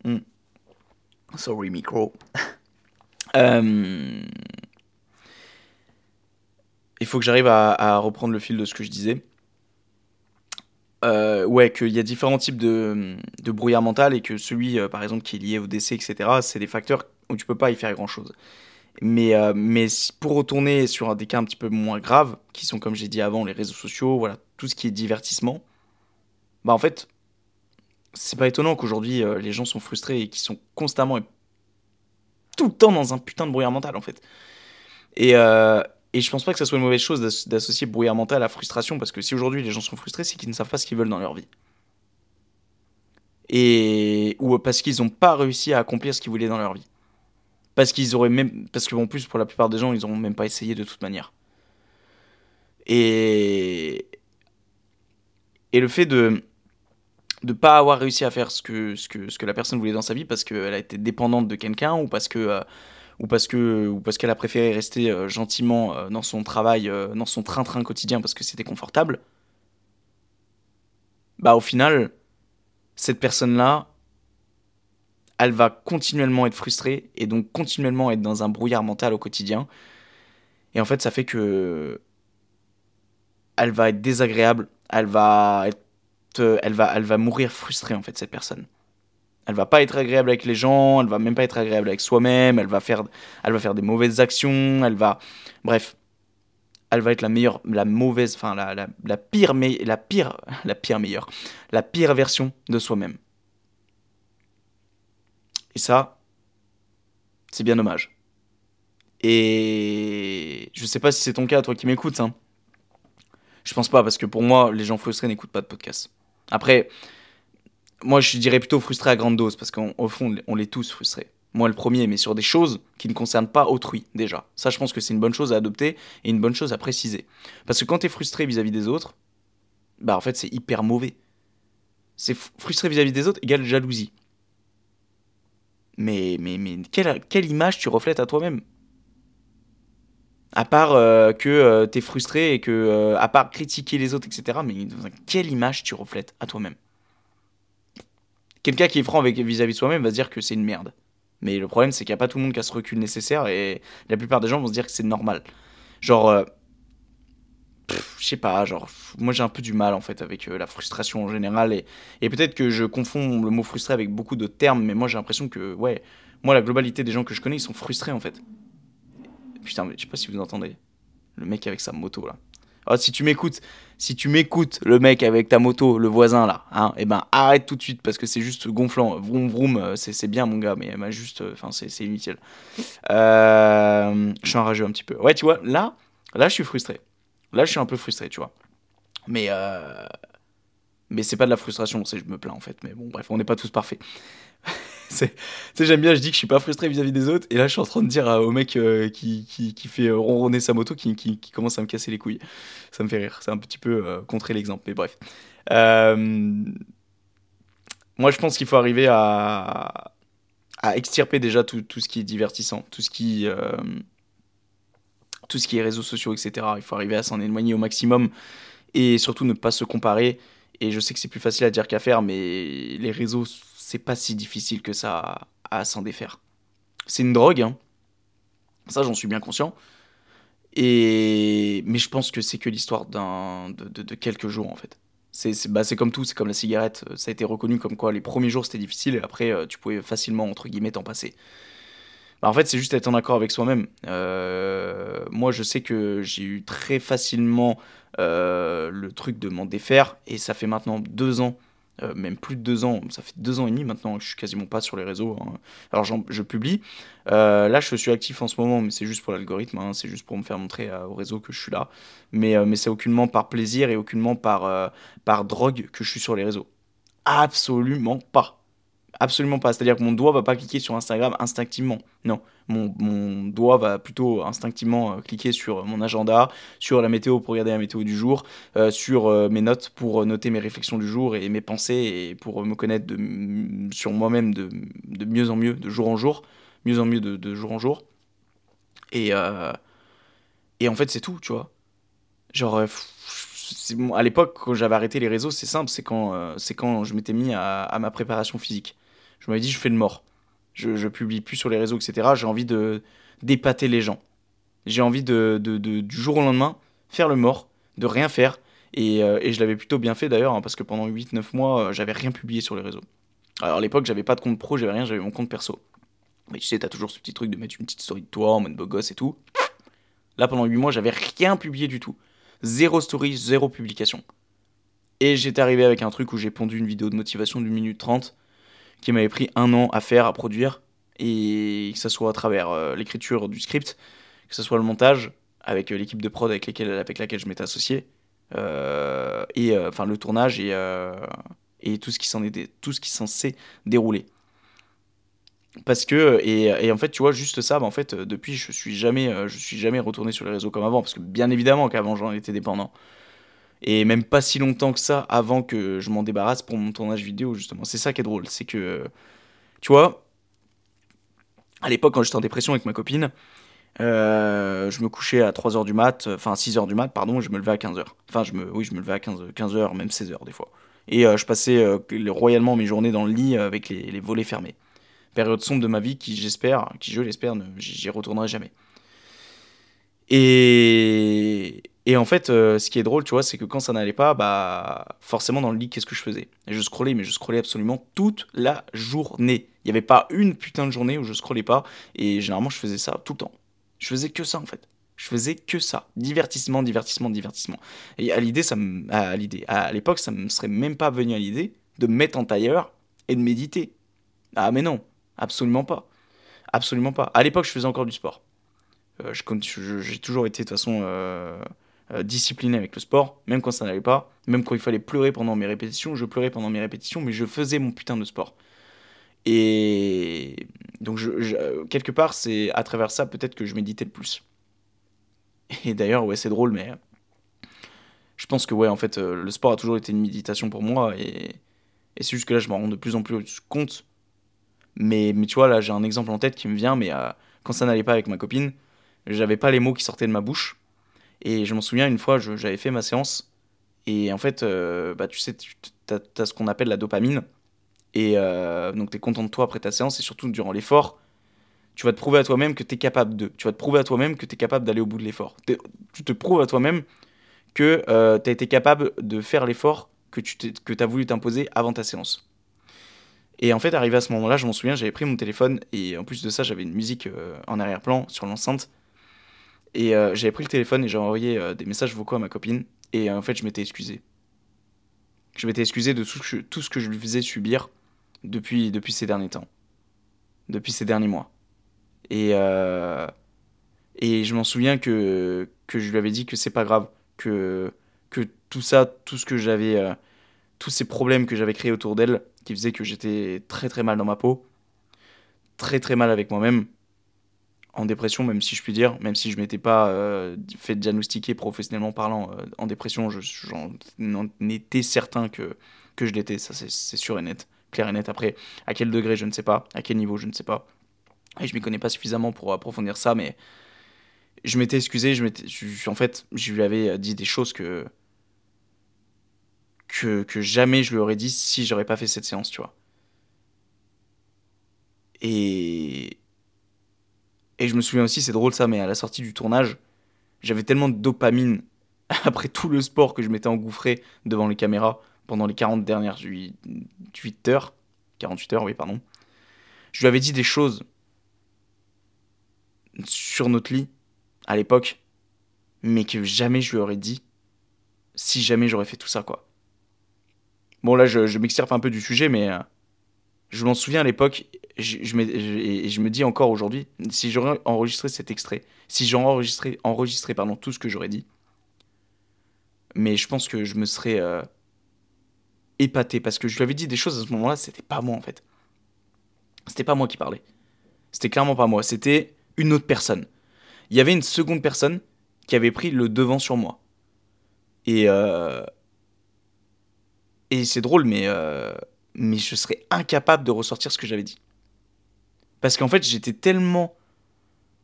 Hmm. Sorry, micro. [LAUGHS] Euh, il faut que j'arrive à, reprendre le fil de ce que je disais. Euh, ouais, qu'il y a différents types de, de, brouillard mental et que celui, euh, par exemple, qui est lié au décès, etc., c'est des facteurs où tu peux pas y faire grand-chose. Mais, mais pour retourner sur des cas un petit peu moins graves, qui sont, comme j'ai dit avant, les réseaux sociaux, voilà, tout ce qui est divertissement, bah en fait, c'est pas étonnant qu'aujourd'hui euh, les gens sont frustrés et qu'ils sont constamment et tout le temps dans un putain de brouillard mental en fait. Et, euh, et je pense pas que ça soit une mauvaise chose d'associer brouillard mental à frustration parce que si aujourd'hui les gens sont frustrés, c'est qu'ils ne savent pas ce qu'ils veulent dans leur vie. Et ou parce qu'ils n'ont pas réussi à accomplir ce qu'ils voulaient dans leur vie. Parce qu'ils auraient même parce que plus pour la plupart des gens, ils n'ont même pas essayé de toute manière. Et et le fait de de pas avoir réussi à faire ce que, ce que, ce que la personne voulait dans sa vie parce qu'elle a été dépendante de quelqu'un ou parce que euh, ou parce que ou parce qu'elle a préféré rester euh, gentiment euh, dans son travail dans son train-train quotidien parce que c'était confortable bah au final cette personne là elle va continuellement être frustrée et donc continuellement être dans un brouillard mental au quotidien et en fait ça fait que elle va être désagréable elle va être euh, elle, va, elle va mourir frustrée, en fait, cette personne. Elle va pas être agréable avec les gens, elle va même pas être agréable avec soi-même, elle va faire, elle va faire des mauvaises actions, elle va, bref, elle va être la meilleure, la mauvaise, enfin la, la, la pire, mais la pire, [LAUGHS] la pire meilleure, la pire version de soi-même. Et ça, c'est bien dommage. Et je sais pas si c'est ton cas, toi qui m'écoutes. Hein. Je pense pas, parce que pour moi, les gens frustrés n'écoutent pas de podcast. Après, moi je dirais plutôt frustré à grande dose, parce qu'au fond, on l'est tous frustrés. Moi le premier, mais sur des choses qui ne concernent pas autrui déjà. Ça, je pense que c'est une bonne chose à adopter et une bonne chose à préciser. Parce que quand tu es frustré vis-à-vis des autres, bah en fait c'est hyper mauvais. C'est frustré vis-à-vis des autres égale jalousie. Mais, mais, mais quelle, image tu reflètes à toi-même? À part euh, que euh, t'es frustré et que, euh, à part critiquer les autres, etc., mais quelle image tu reflètes à toi-même? Quelqu'un qui est franc vis-à-vis de soi-même va se dire que c'est une merde. Mais le problème, c'est qu'il n'y a pas tout le monde qui a ce recul nécessaire et la plupart des gens vont se dire que c'est normal. Genre, je sais pas, genre, moi j'ai un peu du mal en fait avec la frustration en général et, et peut-être que je confonds le mot frustré avec beaucoup d'autres termes, mais moi j'ai l'impression que, ouais, moi la globalité des gens que je connais, ils sont frustrés en fait. Putain, je sais pas si vous entendez. Le mec avec sa moto là. Oh, si tu m'écoutes, si tu m'écoutes, le mec avec ta moto, le voisin là, hein, eh ben arrête tout de suite parce que c'est juste gonflant. Vroom vroom, euh, c'est bien mon gars, mais juste, euh, enfin c'est inutile. Euh, je suis enrageux un petit peu. Ouais, tu vois, là, là je suis frustré. Là je suis un peu frustré, tu vois. Mais mais c'est pas de la frustration, c'est je me plains en fait. Mais bon, bref, on n'est pas tous parfaits. C'est, j'aime bien, je dis que je suis pas frustré vis-à-vis des autres, et là je suis en train de dire au mec euh, qui, qui, qui, fait ronronner sa moto qui, qui, commence à me casser les couilles. Ça me fait rire, c'est un petit peu euh, contrer l'exemple, mais bref. Euh, moi je pense qu'il faut arriver à, à extirper déjà tout, tout, ce qui est divertissant, tout ce qui, tout ce qui est réseaux sociaux, etc. Il faut arriver à s'en éloigner au maximum et surtout ne pas se comparer. Et je sais que c'est plus facile à dire qu'à faire, mais les réseaux c'est pas si difficile que ça à, s'en défaire. C'est une drogue, hein. ça j'en suis bien conscient. Et mais je pense que c'est que l'histoire d'un de, quelques jours en fait. C'est bah, comme tout, c'est comme la cigarette. Ça a été reconnu comme quoi les premiers jours c'était difficile et après euh, tu pouvais facilement entre guillemets t'en passer. Bah, en fait, c'est juste être en accord avec soi-même. Euh, moi, je sais que j'ai eu très facilement euh, le truc de m'en défaire et ça fait maintenant deux ans euh, même plus de deux ans, ça fait deux ans et demi maintenant que je suis quasiment pas sur les réseaux. Hein. Alors je publie. Euh, là, je suis actif en ce moment, mais c'est juste pour l'algorithme, hein. c'est juste pour me faire montrer euh, au réseau que je suis là. Mais, mais c'est aucunement par plaisir et aucunement par, par drogue que je suis sur les réseaux. Absolument pas. Absolument pas. C'est-à-dire que mon doigt va pas cliquer sur Instagram instinctivement. Non. Mon, mon doigt va plutôt instinctivement euh, cliquer sur mon agenda, sur la météo pour regarder la météo du jour, euh, sur euh, mes notes pour noter mes réflexions du jour et mes pensées et pour me connaître de, sur moi-même de, de, mieux en mieux, de jour en jour, mieux en mieux de, jour en jour. Et, et en fait, c'est tout, tu vois. Genre, à l'époque, quand j'avais arrêté les réseaux, c'est simple, c'est quand, c'est quand je m'étais mis à ma préparation physique je m'avais dit, je fais le mort. Je, publie plus sur les réseaux, etc. J'ai envie de d'épater les gens. J'ai envie de, du jour au lendemain, faire le mort, de rien faire. Et, euh, je l'avais plutôt bien fait d'ailleurs, hein, parce que pendant 8-9 mois, euh, j'avais rien publié sur les réseaux. Alors à l'époque, j'avais pas de compte pro, j'avais rien, j'avais mon compte perso. Mais tu sais, t'as toujours ce petit truc de mettre une petite story de toi en mode beau gosse et tout. Là, pendant 8 mois, j'avais rien publié du tout. Zéro story, zéro publication. Et j'étais arrivé avec un truc où j'ai pondu une vidéo de motivation d'une minute 30 qui m'avait pris un an à faire, à produire, et que ce soit à travers euh, l'écriture du script, que ce soit le montage, avec euh, l'équipe de prod avec, laquelle je m'étais associé, euh, et enfin le tournage et, tout ce qui s'en est tout ce qui s'est déroulé. Parce que et, et, en fait tu vois juste ça bah, en fait depuis je suis jamais je suis jamais retourné sur les réseaux comme avant parce que bien évidemment qu'avant j'en étais dépendant et même pas si longtemps que ça avant que je m'en débarrasse pour mon tournage vidéo, justement. C'est ça qui est drôle, c'est que, tu vois, à l'époque, quand j'étais en dépression avec ma copine, euh, je me couchais à 3h du mat, enfin 6h du mat, pardon, et je me levais à 15h. Enfin, je me, oui, je me levais à 15, 15h, même 16h des fois. Et euh, je passais euh, royalement mes journées dans le lit avec les, les, volets fermés. Période sombre de ma vie qui, j'espère, qui je l'espère, j'y retournerai jamais. Et, et en fait, euh, ce qui est drôle, tu vois, c'est que quand ça n'allait pas, bah forcément dans le lit, qu'est-ce que je faisais? Je scrollais, mais je scrollais absolument toute la journée. Il n'y avait pas une putain de journée où je scrollais pas, et généralement je faisais ça tout le temps. Je faisais que ça en fait. Je faisais que ça. Divertissement, divertissement, divertissement. Et à l'idée, ça me, à l'idée, à l'époque, ça me serait même pas venu à l'idée de me mettre en tailleur et de méditer. Ah mais non, absolument pas. Absolument pas. À l'époque, je faisais encore du sport. Euh, j'ai toujours été de toute façon euh, euh, discipliné avec le sport, même quand ça n'allait pas, même quand il fallait pleurer pendant mes répétitions, je pleurais pendant mes répétitions, mais je faisais mon putain de sport. Et donc, quelque part, c'est à travers ça peut-être que je méditais le plus. Et d'ailleurs, ouais, c'est drôle, mais je pense que, ouais, en fait, euh, le sport a toujours été une méditation pour moi, et, et c'est juste que là, je m'en rends de plus en plus compte. Mais, mais tu vois, là, j'ai un exemple en tête qui me vient, mais euh, quand ça n'allait pas avec ma copine, j'avais pas les mots qui sortaient de ma bouche et je m'en souviens, une fois, j'avais fait ma séance. Et en fait, euh, bah, tu sais, tu as, ce qu'on appelle la dopamine. Et euh, donc, tu es content de toi après ta séance. Et surtout, durant l'effort, tu vas te prouver à toi-même que tu es capable de. Tu vas te prouver à toi-même que tu es capable d'aller au bout de l'effort. Tu te prouves à toi-même que euh, tu as été capable de faire l'effort que tu as voulu t'imposer avant ta séance. Et en fait, arrivé à ce moment-là, je m'en souviens, j'avais pris mon téléphone et en plus de ça, j'avais une musique en arrière-plan sur l'enceinte et euh, j'avais pris le téléphone et j'ai envoyé euh, des messages vocaux à ma copine. Et euh, en fait, je m'étais excusé. Je m'étais excusé de tout tout ce, que, je lui faisais subir depuis, depuis ces derniers temps. Depuis ces derniers mois. Et, et je m'en souviens que, que je lui avais dit que c'est pas grave. Que, que tout ça, tout ce que j'avais. tous ces problèmes que j'avais créés autour d'elle, qui faisaient que j'étais très très mal dans ma peau, très très mal avec moi-même, en dépression, même si je puis dire, même si je m'étais pas euh, fait diagnostiquer professionnellement parlant euh, en dépression, j'en étais certain que, que je l'étais, ça c'est sûr et net, clair et net. Après, à quel degré, je ne sais pas, à quel niveau, je ne sais pas. Et je m'y connais pas suffisamment pour approfondir ça, mais je m'étais excusé, je m'étais, en fait, je lui avais dit des choses que, que, que jamais je lui aurais dit si j'aurais pas fait cette séance, tu vois. Et, et je me souviens aussi, c'est drôle ça, mais à la sortie du tournage, j'avais tellement de dopamine [LAUGHS] après tout le sport que je m'étais engouffré devant les caméras pendant les 40 dernières 8 heures. 48 heures, oui, pardon. Je lui avais dit des choses sur notre lit à l'époque, mais que jamais je lui aurais dit si jamais j'aurais fait tout ça, quoi. Bon, là, je, m'extirpe un peu du sujet, mais euh, je m'en souviens à l'époque, je, je, et je me dis encore aujourd'hui, si j'aurais enregistré cet extrait, si j'aurais enregistré, enregistré pardon, tout ce que j'aurais dit, mais je pense que je me serais euh, épaté parce que je lui avais dit des choses à ce moment-là, c'était pas moi en fait. C'était pas moi qui parlais. C'était clairement pas moi, c'était une autre personne. Il y avait une seconde personne qui avait pris le devant sur moi. Et euh, et c'est drôle, mais euh, mais je serais incapable de ressortir ce que j'avais dit. Parce qu'en fait, j'étais tellement.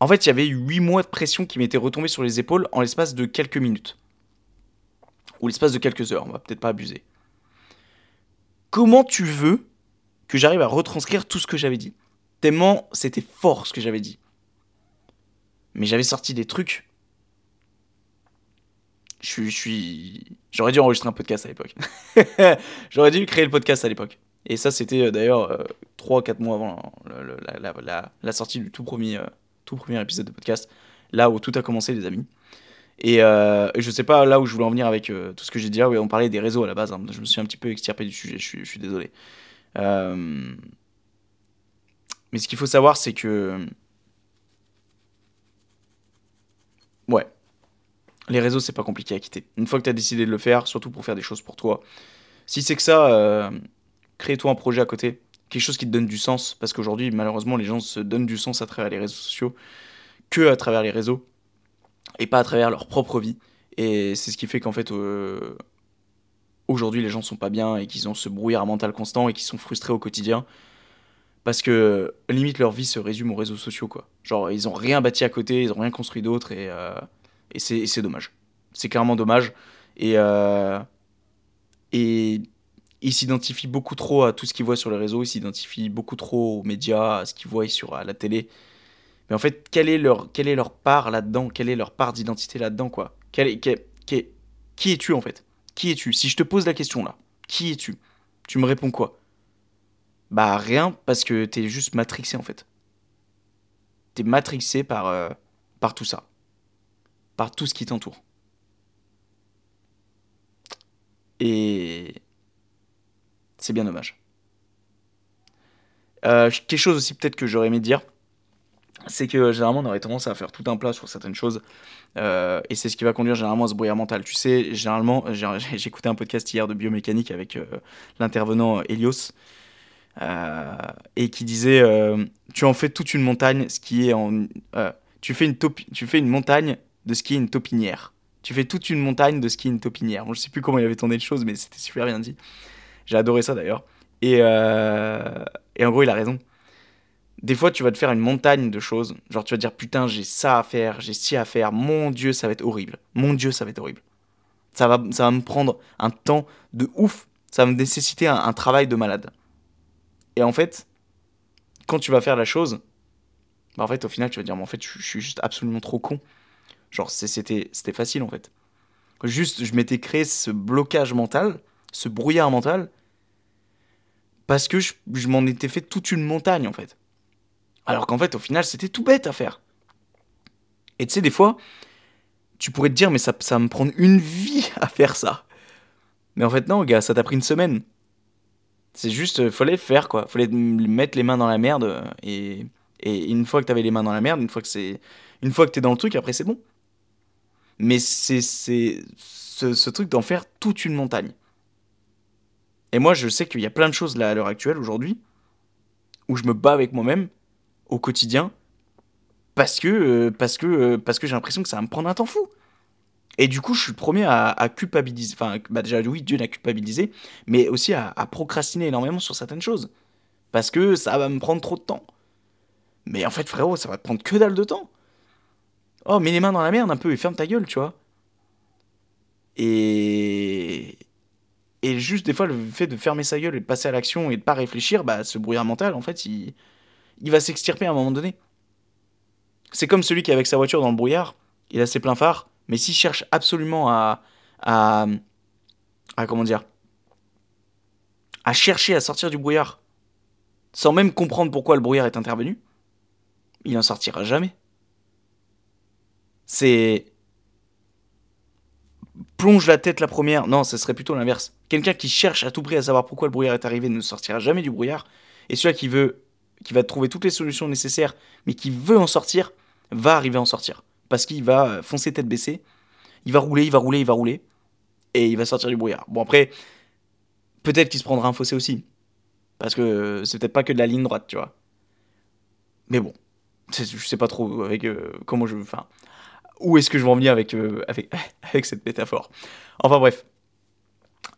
En fait, il y avait eu 8 mois de pression qui m'étaient retombés sur les épaules en l'espace de quelques minutes. Ou l'espace de quelques heures, on va peut-être pas abuser. Comment tu veux que j'arrive à retranscrire tout ce que j'avais dit? Tellement c'était fort ce que j'avais dit. Mais j'avais sorti des trucs. Je suis. J'aurais dû enregistrer un podcast à l'époque. [LAUGHS] J'aurais dû créer le podcast à l'époque. Et ça, c'était euh, d'ailleurs 3-4 euh, mois avant la, sortie du tout premier, euh, tout premier épisode de podcast. Là où tout a commencé, les amis. Et, je sais pas là où je voulais en venir avec tout ce que j'ai dit là. Oui, on parlait des réseaux à la base. Hein. Je me suis un petit peu extirpé du sujet, je suis, désolé. mais ce qu'il faut savoir, c'est que. Ouais. Les réseaux, c'est pas compliqué à quitter. Une fois que tu as décidé de le faire, surtout pour faire des choses pour toi. Si c'est que ça, crée-toi un projet à côté, quelque chose qui te donne du sens, parce qu'aujourd'hui, malheureusement, les gens se donnent du sens à travers les réseaux sociaux, que à travers les réseaux, et pas à travers leur propre vie. Et c'est ce qui fait qu'en fait, euh, aujourd'hui, les gens sont pas bien et qu'ils ont ce brouillard mental constant et qu'ils sont frustrés au quotidien. Parce que limite leur vie se résume aux réseaux sociaux, quoi. Genre, ils ont rien bâti à côté, ils ont rien construit d'autre et, euh, et c'est dommage. C'est clairement dommage. Et, euh, et il s'identifie beaucoup trop à tout ce qu'il voit sur les réseaux, il s'identifie beaucoup trop aux médias, à ce qu'il voit sur à la télé. Mais en fait, quelle est leur, quelle est leur part là-dedans? Quelle est leur part d'identité là-dedans, quoi? Qui es-tu, en fait? Qui es-tu? Si je te pose la question, là, qui es-tu? Tu me réponds quoi? Bah, rien, parce que t'es juste matrixé, en fait. T'es matrixé par, euh, par tout ça. Par tout ce qui t'entoure. Et c'est bien dommage. Euh, quelque chose aussi peut-être que j'aurais aimé dire, c'est que généralement on aurait tendance à faire tout un plat sur certaines choses, euh, et c'est ce qui va conduire généralement à ce brouillard mental. Tu sais, généralement, [LAUGHS] j'ai écouté un podcast hier de biomécanique avec euh, l'intervenant Helios, et qui disait Tu en fais toute une montagne, ce qui est en. tu, fais une tu fais une montagne de ce qui est une topinière. Tu fais toute une montagne de ce qui est une topinière. Bon, je sais plus comment il avait tourné les choses, mais c'était super bien dit. J'ai adoré ça d'ailleurs. Et, euh, et en gros, il a raison. Des fois, tu vas te faire une montagne de choses. Genre, tu vas te dire, putain, j'ai ça à faire, j'ai ci à faire. Mon Dieu, ça va être horrible. Mon Dieu, ça va être horrible. Ça va, ça va me prendre un temps de ouf. Ça va me nécessiter un, travail de malade. Et en fait, quand tu vas faire la chose, bah en fait, au final, tu vas dire, mais en fait, je, je suis juste absolument trop con. Genre, c'était facile, en fait. Juste, je m'étais créé ce blocage mental, ce brouillard mental, parce que je, m'en étais fait toute une montagne en fait. Alors qu'en fait, au final, c'était tout bête à faire. Et tu sais, des fois, tu pourrais te dire, mais ça, ça me prendre une vie [LAUGHS] à faire ça. Mais en fait, non, gars, ça t'a pris une semaine. C'est juste, euh, fallait faire quoi. Fallait mettre les mains dans la merde. Euh, et, et une fois que t'avais les mains dans la merde, une fois que c'est. Une fois que t'es dans le truc, après c'est bon. Mais c'est ce, ce truc d'en faire toute une montagne. Et moi, je sais qu'il y a plein de choses là à l'heure actuelle, aujourd'hui, où je me bats avec moi-même au quotidien parce que, euh, que, euh, parce que j'ai l'impression que ça va me prendre un temps fou. Et du coup, je suis le premier à, culpabiliser. Enfin, bah déjà, oui, Dieu l'a culpabilisé, mais aussi à, procrastiner énormément sur certaines choses. Parce que ça va me prendre trop de temps. Mais en fait, frérot, ça va te prendre que dalle de temps. Oh, mets les mains dans la merde un peu et ferme ta gueule, tu vois. Et. Et juste des fois, le fait de fermer sa gueule et de passer à l'action et de pas réfléchir, bah, ce brouillard mental, en fait, il, il va s'extirper à un moment donné. C'est comme celui qui est avec sa voiture dans le brouillard, il a ses pleins phares, mais s'il cherche absolument à, à, à comment dire, à chercher à sortir du brouillard, sans même comprendre pourquoi le brouillard est intervenu, il n'en sortira jamais. C'est plonge la tête la première. Non, ce serait plutôt l'inverse. Quelqu'un qui cherche à tout prix à savoir pourquoi le brouillard est arrivé ne sortira jamais du brouillard. Et celui qui veut, qui va trouver toutes les solutions nécessaires, mais qui veut en sortir, va arriver à en sortir. Parce qu'il va foncer tête baissée, il va rouler, il va rouler, il va rouler, et il va sortir du brouillard. Bon, après, peut-être qu'il se prendra un fossé aussi. Parce que c'est peut-être pas que de la ligne droite, tu vois. Mais bon, je sais pas trop avec euh, comment je. Enfin, où est-ce que je vais en venir euh, avec, [LAUGHS] avec cette métaphore. Enfin bref.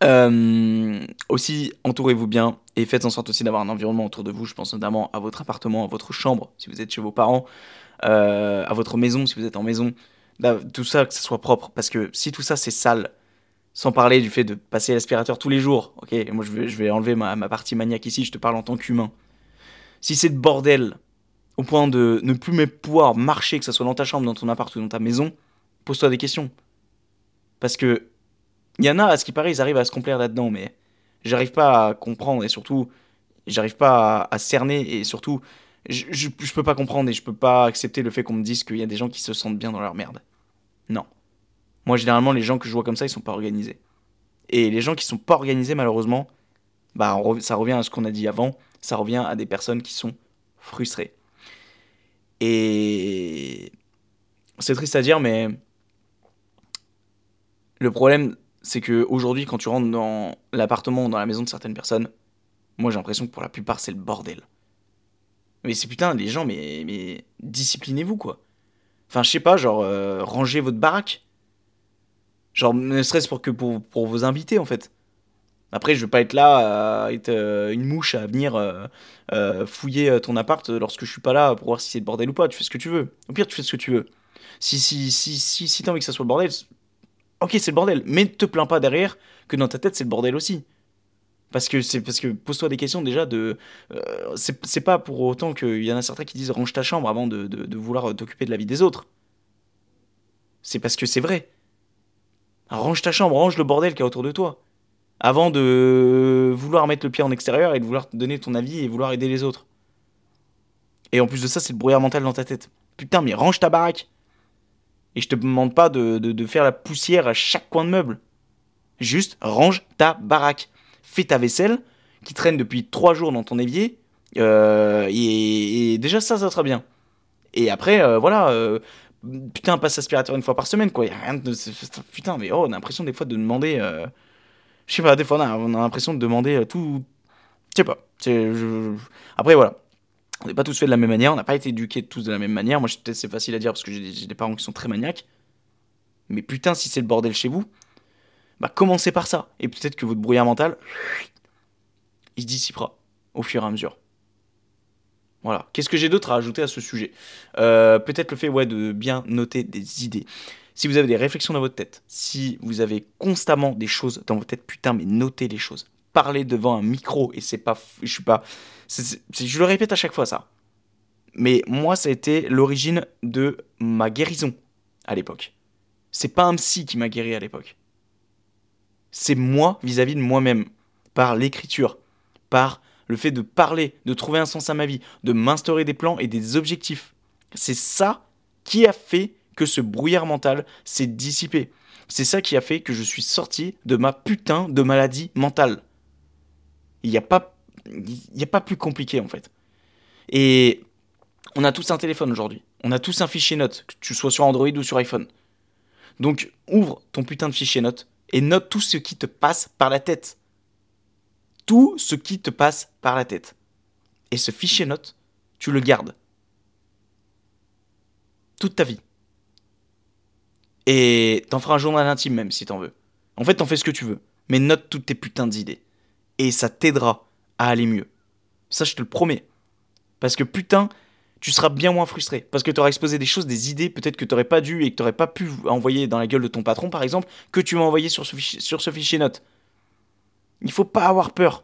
Euh, aussi, entourez-vous bien et faites en sorte aussi d'avoir un environnement autour de vous. Je pense notamment à votre appartement, à votre chambre, si vous êtes chez vos parents, euh, à votre maison, si vous êtes en maison. tout ça, que ce soit propre. Parce que si tout ça c'est sale, sans parler du fait de passer l'aspirateur tous les jours, ok, moi je vais, je vais enlever ma, ma partie maniaque ici, je te parle en tant qu'humain. Si c'est de bordel, au point de ne plus même pouvoir marcher, que ce soit dans ta chambre, dans ton appart ou dans ta maison, pose-toi des questions. Parce que il y en a, à ce qui paraît, ils arrivent à se complaire là-dedans, mais j'arrive pas à comprendre et surtout, j'arrive pas à, cerner et surtout, je, peux pas comprendre et je peux pas accepter le fait qu'on me dise qu'il y a des gens qui se sentent bien dans leur merde. Non. Moi, généralement, les gens que je vois comme ça, ils sont pas organisés. Et les gens qui sont pas organisés, malheureusement, bah, ça revient à ce qu'on a dit avant, ça revient à des personnes qui sont frustrées. Et c'est triste à dire, mais le problème, c'est que aujourd'hui, quand tu rentres dans l'appartement ou dans la maison de certaines personnes, moi j'ai l'impression que pour la plupart, c'est le bordel. Mais c'est putain, les gens, mais, mais disciplinez-vous quoi. Enfin, je sais pas, genre, euh, rangez votre baraque. Genre, ne serait-ce pour que pour, pour vos invités en fait. Après, je veux pas être là à être euh, une mouche à venir euh, euh, fouiller ton appart lorsque je suis pas là pour voir si c'est le bordel ou pas. Tu fais ce que tu veux. Au pire, tu fais ce que tu veux. Si si si si si t'as envie que ça soit le bordel, ok, c'est le bordel. Mais ne te plains pas derrière que dans ta tête c'est le bordel aussi. Parce que que pose-toi des questions déjà de c'est pas pour autant qu'il y en a certains qui disent range ta chambre avant de, vouloir t'occuper de la vie des autres. C'est parce que c'est vrai. Range ta chambre, range le bordel qu'il y a autour de toi avant de vouloir mettre le pied en extérieur et de vouloir donner ton avis et vouloir aider les autres. Et en plus de ça, c'est le brouillard mental dans ta tête. Putain, mais range ta baraque. Et je te demande pas de, de, faire la poussière à chaque coin de meuble. Juste range ta baraque. Fais ta vaisselle qui traîne depuis trois jours dans ton évier. Euh, et, déjà ça, ça sera bien. Et après, euh, voilà, euh, putain, passe aspirateur une fois par semaine, quoi. Rien de, putain, mais oh, on a l'impression des fois de demander je sais pas, des fois on a, l'impression de demander tout. Je sais pas. Après voilà. On n'est pas tous faits de la même manière, on n'a pas été éduqués tous de la même manière. Moi, peut-être c'est facile à dire parce que j'ai des parents qui sont très maniaques. Mais putain, si c'est le bordel chez vous, bah commencez par ça. Et peut-être que votre brouillard mental, il se dissipera au fur et à mesure. Voilà. Qu'est-ce que j'ai d'autre à ajouter à ce sujet? Euh, Peut-être le fait ouais, de bien noter des idées. Si vous avez des réflexions dans votre tête, si vous avez constamment des choses dans votre tête, putain, mais notez les choses. Parlez devant un micro et c'est pas, je pas, je le répète à chaque fois ça. Mais moi, ça a été l'origine de ma guérison à l'époque. C'est pas un psy qui m'a guéri à l'époque. C'est moi vis-à-vis de moi-même, par l'écriture, par le fait de parler, de trouver un sens à ma vie, de m'instaurer des plans et des objectifs. C'est ça qui a fait que ce brouillard mental s'est dissipé. C'est ça qui a fait que je suis sorti de ma putain de maladie mentale. Il n'y a pas a pas plus compliqué en fait. Et on a tous un téléphone aujourd'hui. On a tous un fichier note, que tu sois sur Android ou sur iPhone. Donc ouvre ton putain de fichier note et note tout ce qui te passe par la tête. Tout ce qui te passe par la tête. Et ce fichier note, tu le gardes. toute ta vie. Et t'en feras un journal intime même si t'en veux. En fait, t'en fais ce que tu veux. Mais note toutes tes putains d'idées. Et ça t'aidera à aller mieux. Ça, je te le promets. Parce que putain, tu seras bien moins frustré. Parce que tu auras exposé des choses, des idées, peut-être que tu n'aurais pas dû et que tu n'aurais pas pu envoyer dans la gueule de ton patron, par exemple, que tu m'as envoyé sur ce, fichier, note. Il faut pas avoir peur.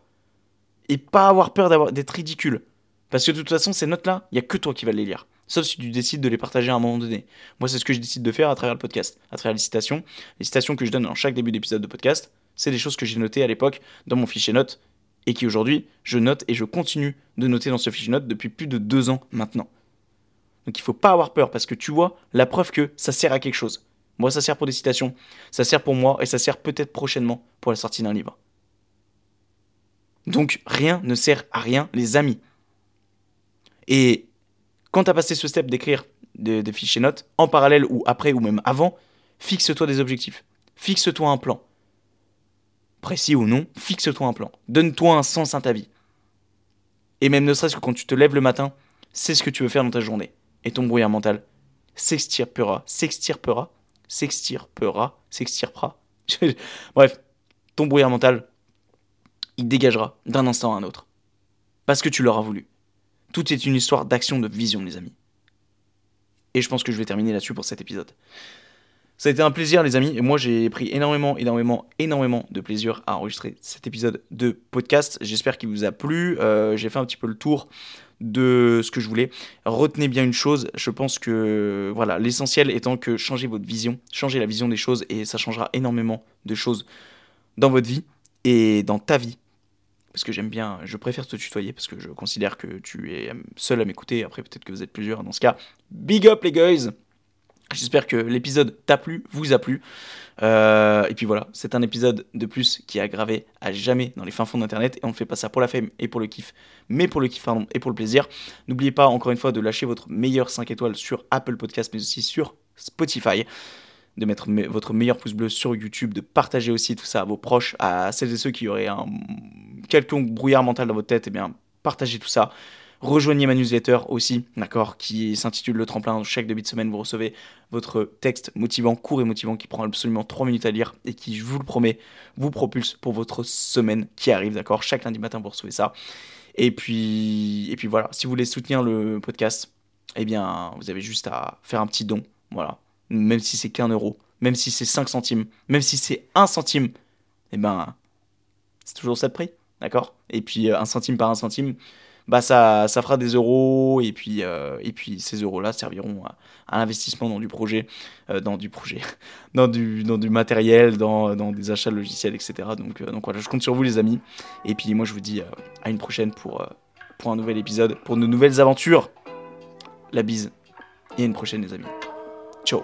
Et pas avoir peur d'être ridicule. Parce que de toute façon, ces notes-là, il n'y a que toi qui vas les lire. Sauf si tu décides de les partager à un moment donné. Moi, c'est ce que je décide de faire à travers le podcast, à travers les citations. Les citations que je donne dans chaque début d'épisode de podcast, c'est des choses que j'ai notées à l'époque dans mon fichier notes et qui aujourd'hui, je note et je continue de noter dans ce fichier notes depuis plus de deux ans maintenant. Donc il faut pas avoir peur parce que tu vois la preuve que ça sert à quelque chose. Moi, ça sert pour des citations, ça sert pour moi et ça sert peut-être prochainement pour la sortie d'un livre. Donc rien ne sert à rien, les amis. Et quand tu as passé ce step d'écrire des, des, fichiers notes, en parallèle ou après ou même avant, fixe-toi des objectifs. Fixe-toi un plan. Précis ou non, fixe-toi un plan. Donne-toi un sens à ta vie. Et même ne serait-ce que quand tu te lèves le matin, c'est ce que tu veux faire dans ta journée. Et ton brouillard mental s'extirpera, s'extirpera, s'extirpera, s'extirpera. [LAUGHS] Bref, ton brouillard mental, il dégagera d'un instant à un autre. Parce que tu l'auras voulu. Tout est une histoire d'action, de vision, les amis. Et je pense que je vais terminer là-dessus pour cet épisode. Ça a été un plaisir, les amis. Moi, j'ai pris énormément, énormément, énormément de plaisir à enregistrer cet épisode de podcast. J'espère qu'il vous a plu. Euh, j'ai fait un petit peu le tour de ce que je voulais. Retenez bien une chose. Je pense que voilà, l'essentiel étant que changez votre vision, changez la vision des choses et ça changera énormément de choses dans votre vie et dans ta vie parce que j'aime bien, je préfère te tutoyer parce que je considère que tu es seul à m'écouter. Après, peut-être que vous êtes plusieurs. Dans ce cas, big up les guys! J'espère que l'épisode t'a plu, vous a plu. Euh, et puis voilà, c'est un épisode de plus qui a gravé à jamais dans les fins fonds d'internet. Et on ne fait pas ça pour la fame et pour le kiff, mais pour le kiff pardon, et pour le plaisir. N'oubliez pas encore une fois de lâcher votre meilleur 5 étoiles sur Apple Podcast, mais aussi sur Spotify de mettre votre meilleur pouce bleu sur YouTube, de partager aussi tout ça à vos proches, à celles et ceux qui auraient un quelconque brouillard mental dans votre tête, et eh bien partagez tout ça. Rejoignez ma newsletter aussi, d'accord, qui s'intitule Le Tremplin. Chaque début de semaine, vous recevez votre texte motivant, court et motivant, qui prend absolument 3 minutes à lire et qui, je vous le promets, vous propulse pour votre semaine qui arrive, d'accord Chaque lundi matin, vous recevez ça. Et puis, et puis voilà, si vous voulez soutenir le podcast, eh bien, vous avez juste à faire un petit don, voilà même si c'est qu'un euro, même si c'est 5 centimes, même si c'est 1 centime, eh ben, c'est toujours ça de prix, d'accord Et puis, 1 euh, centime par 1 centime, bah ça, fera des euros, et puis, euh, ces euros-là serviront à, l'investissement dans du projet, euh, dans du projet, [LAUGHS] dans du, matériel, dans, des achats de logiciels, etc. Donc, donc voilà, je compte sur vous les amis, et puis moi je vous dis à une prochaine pour, pour un nouvel épisode, pour de nouvelles aventures. La bise, et à une prochaine les amis. Ciao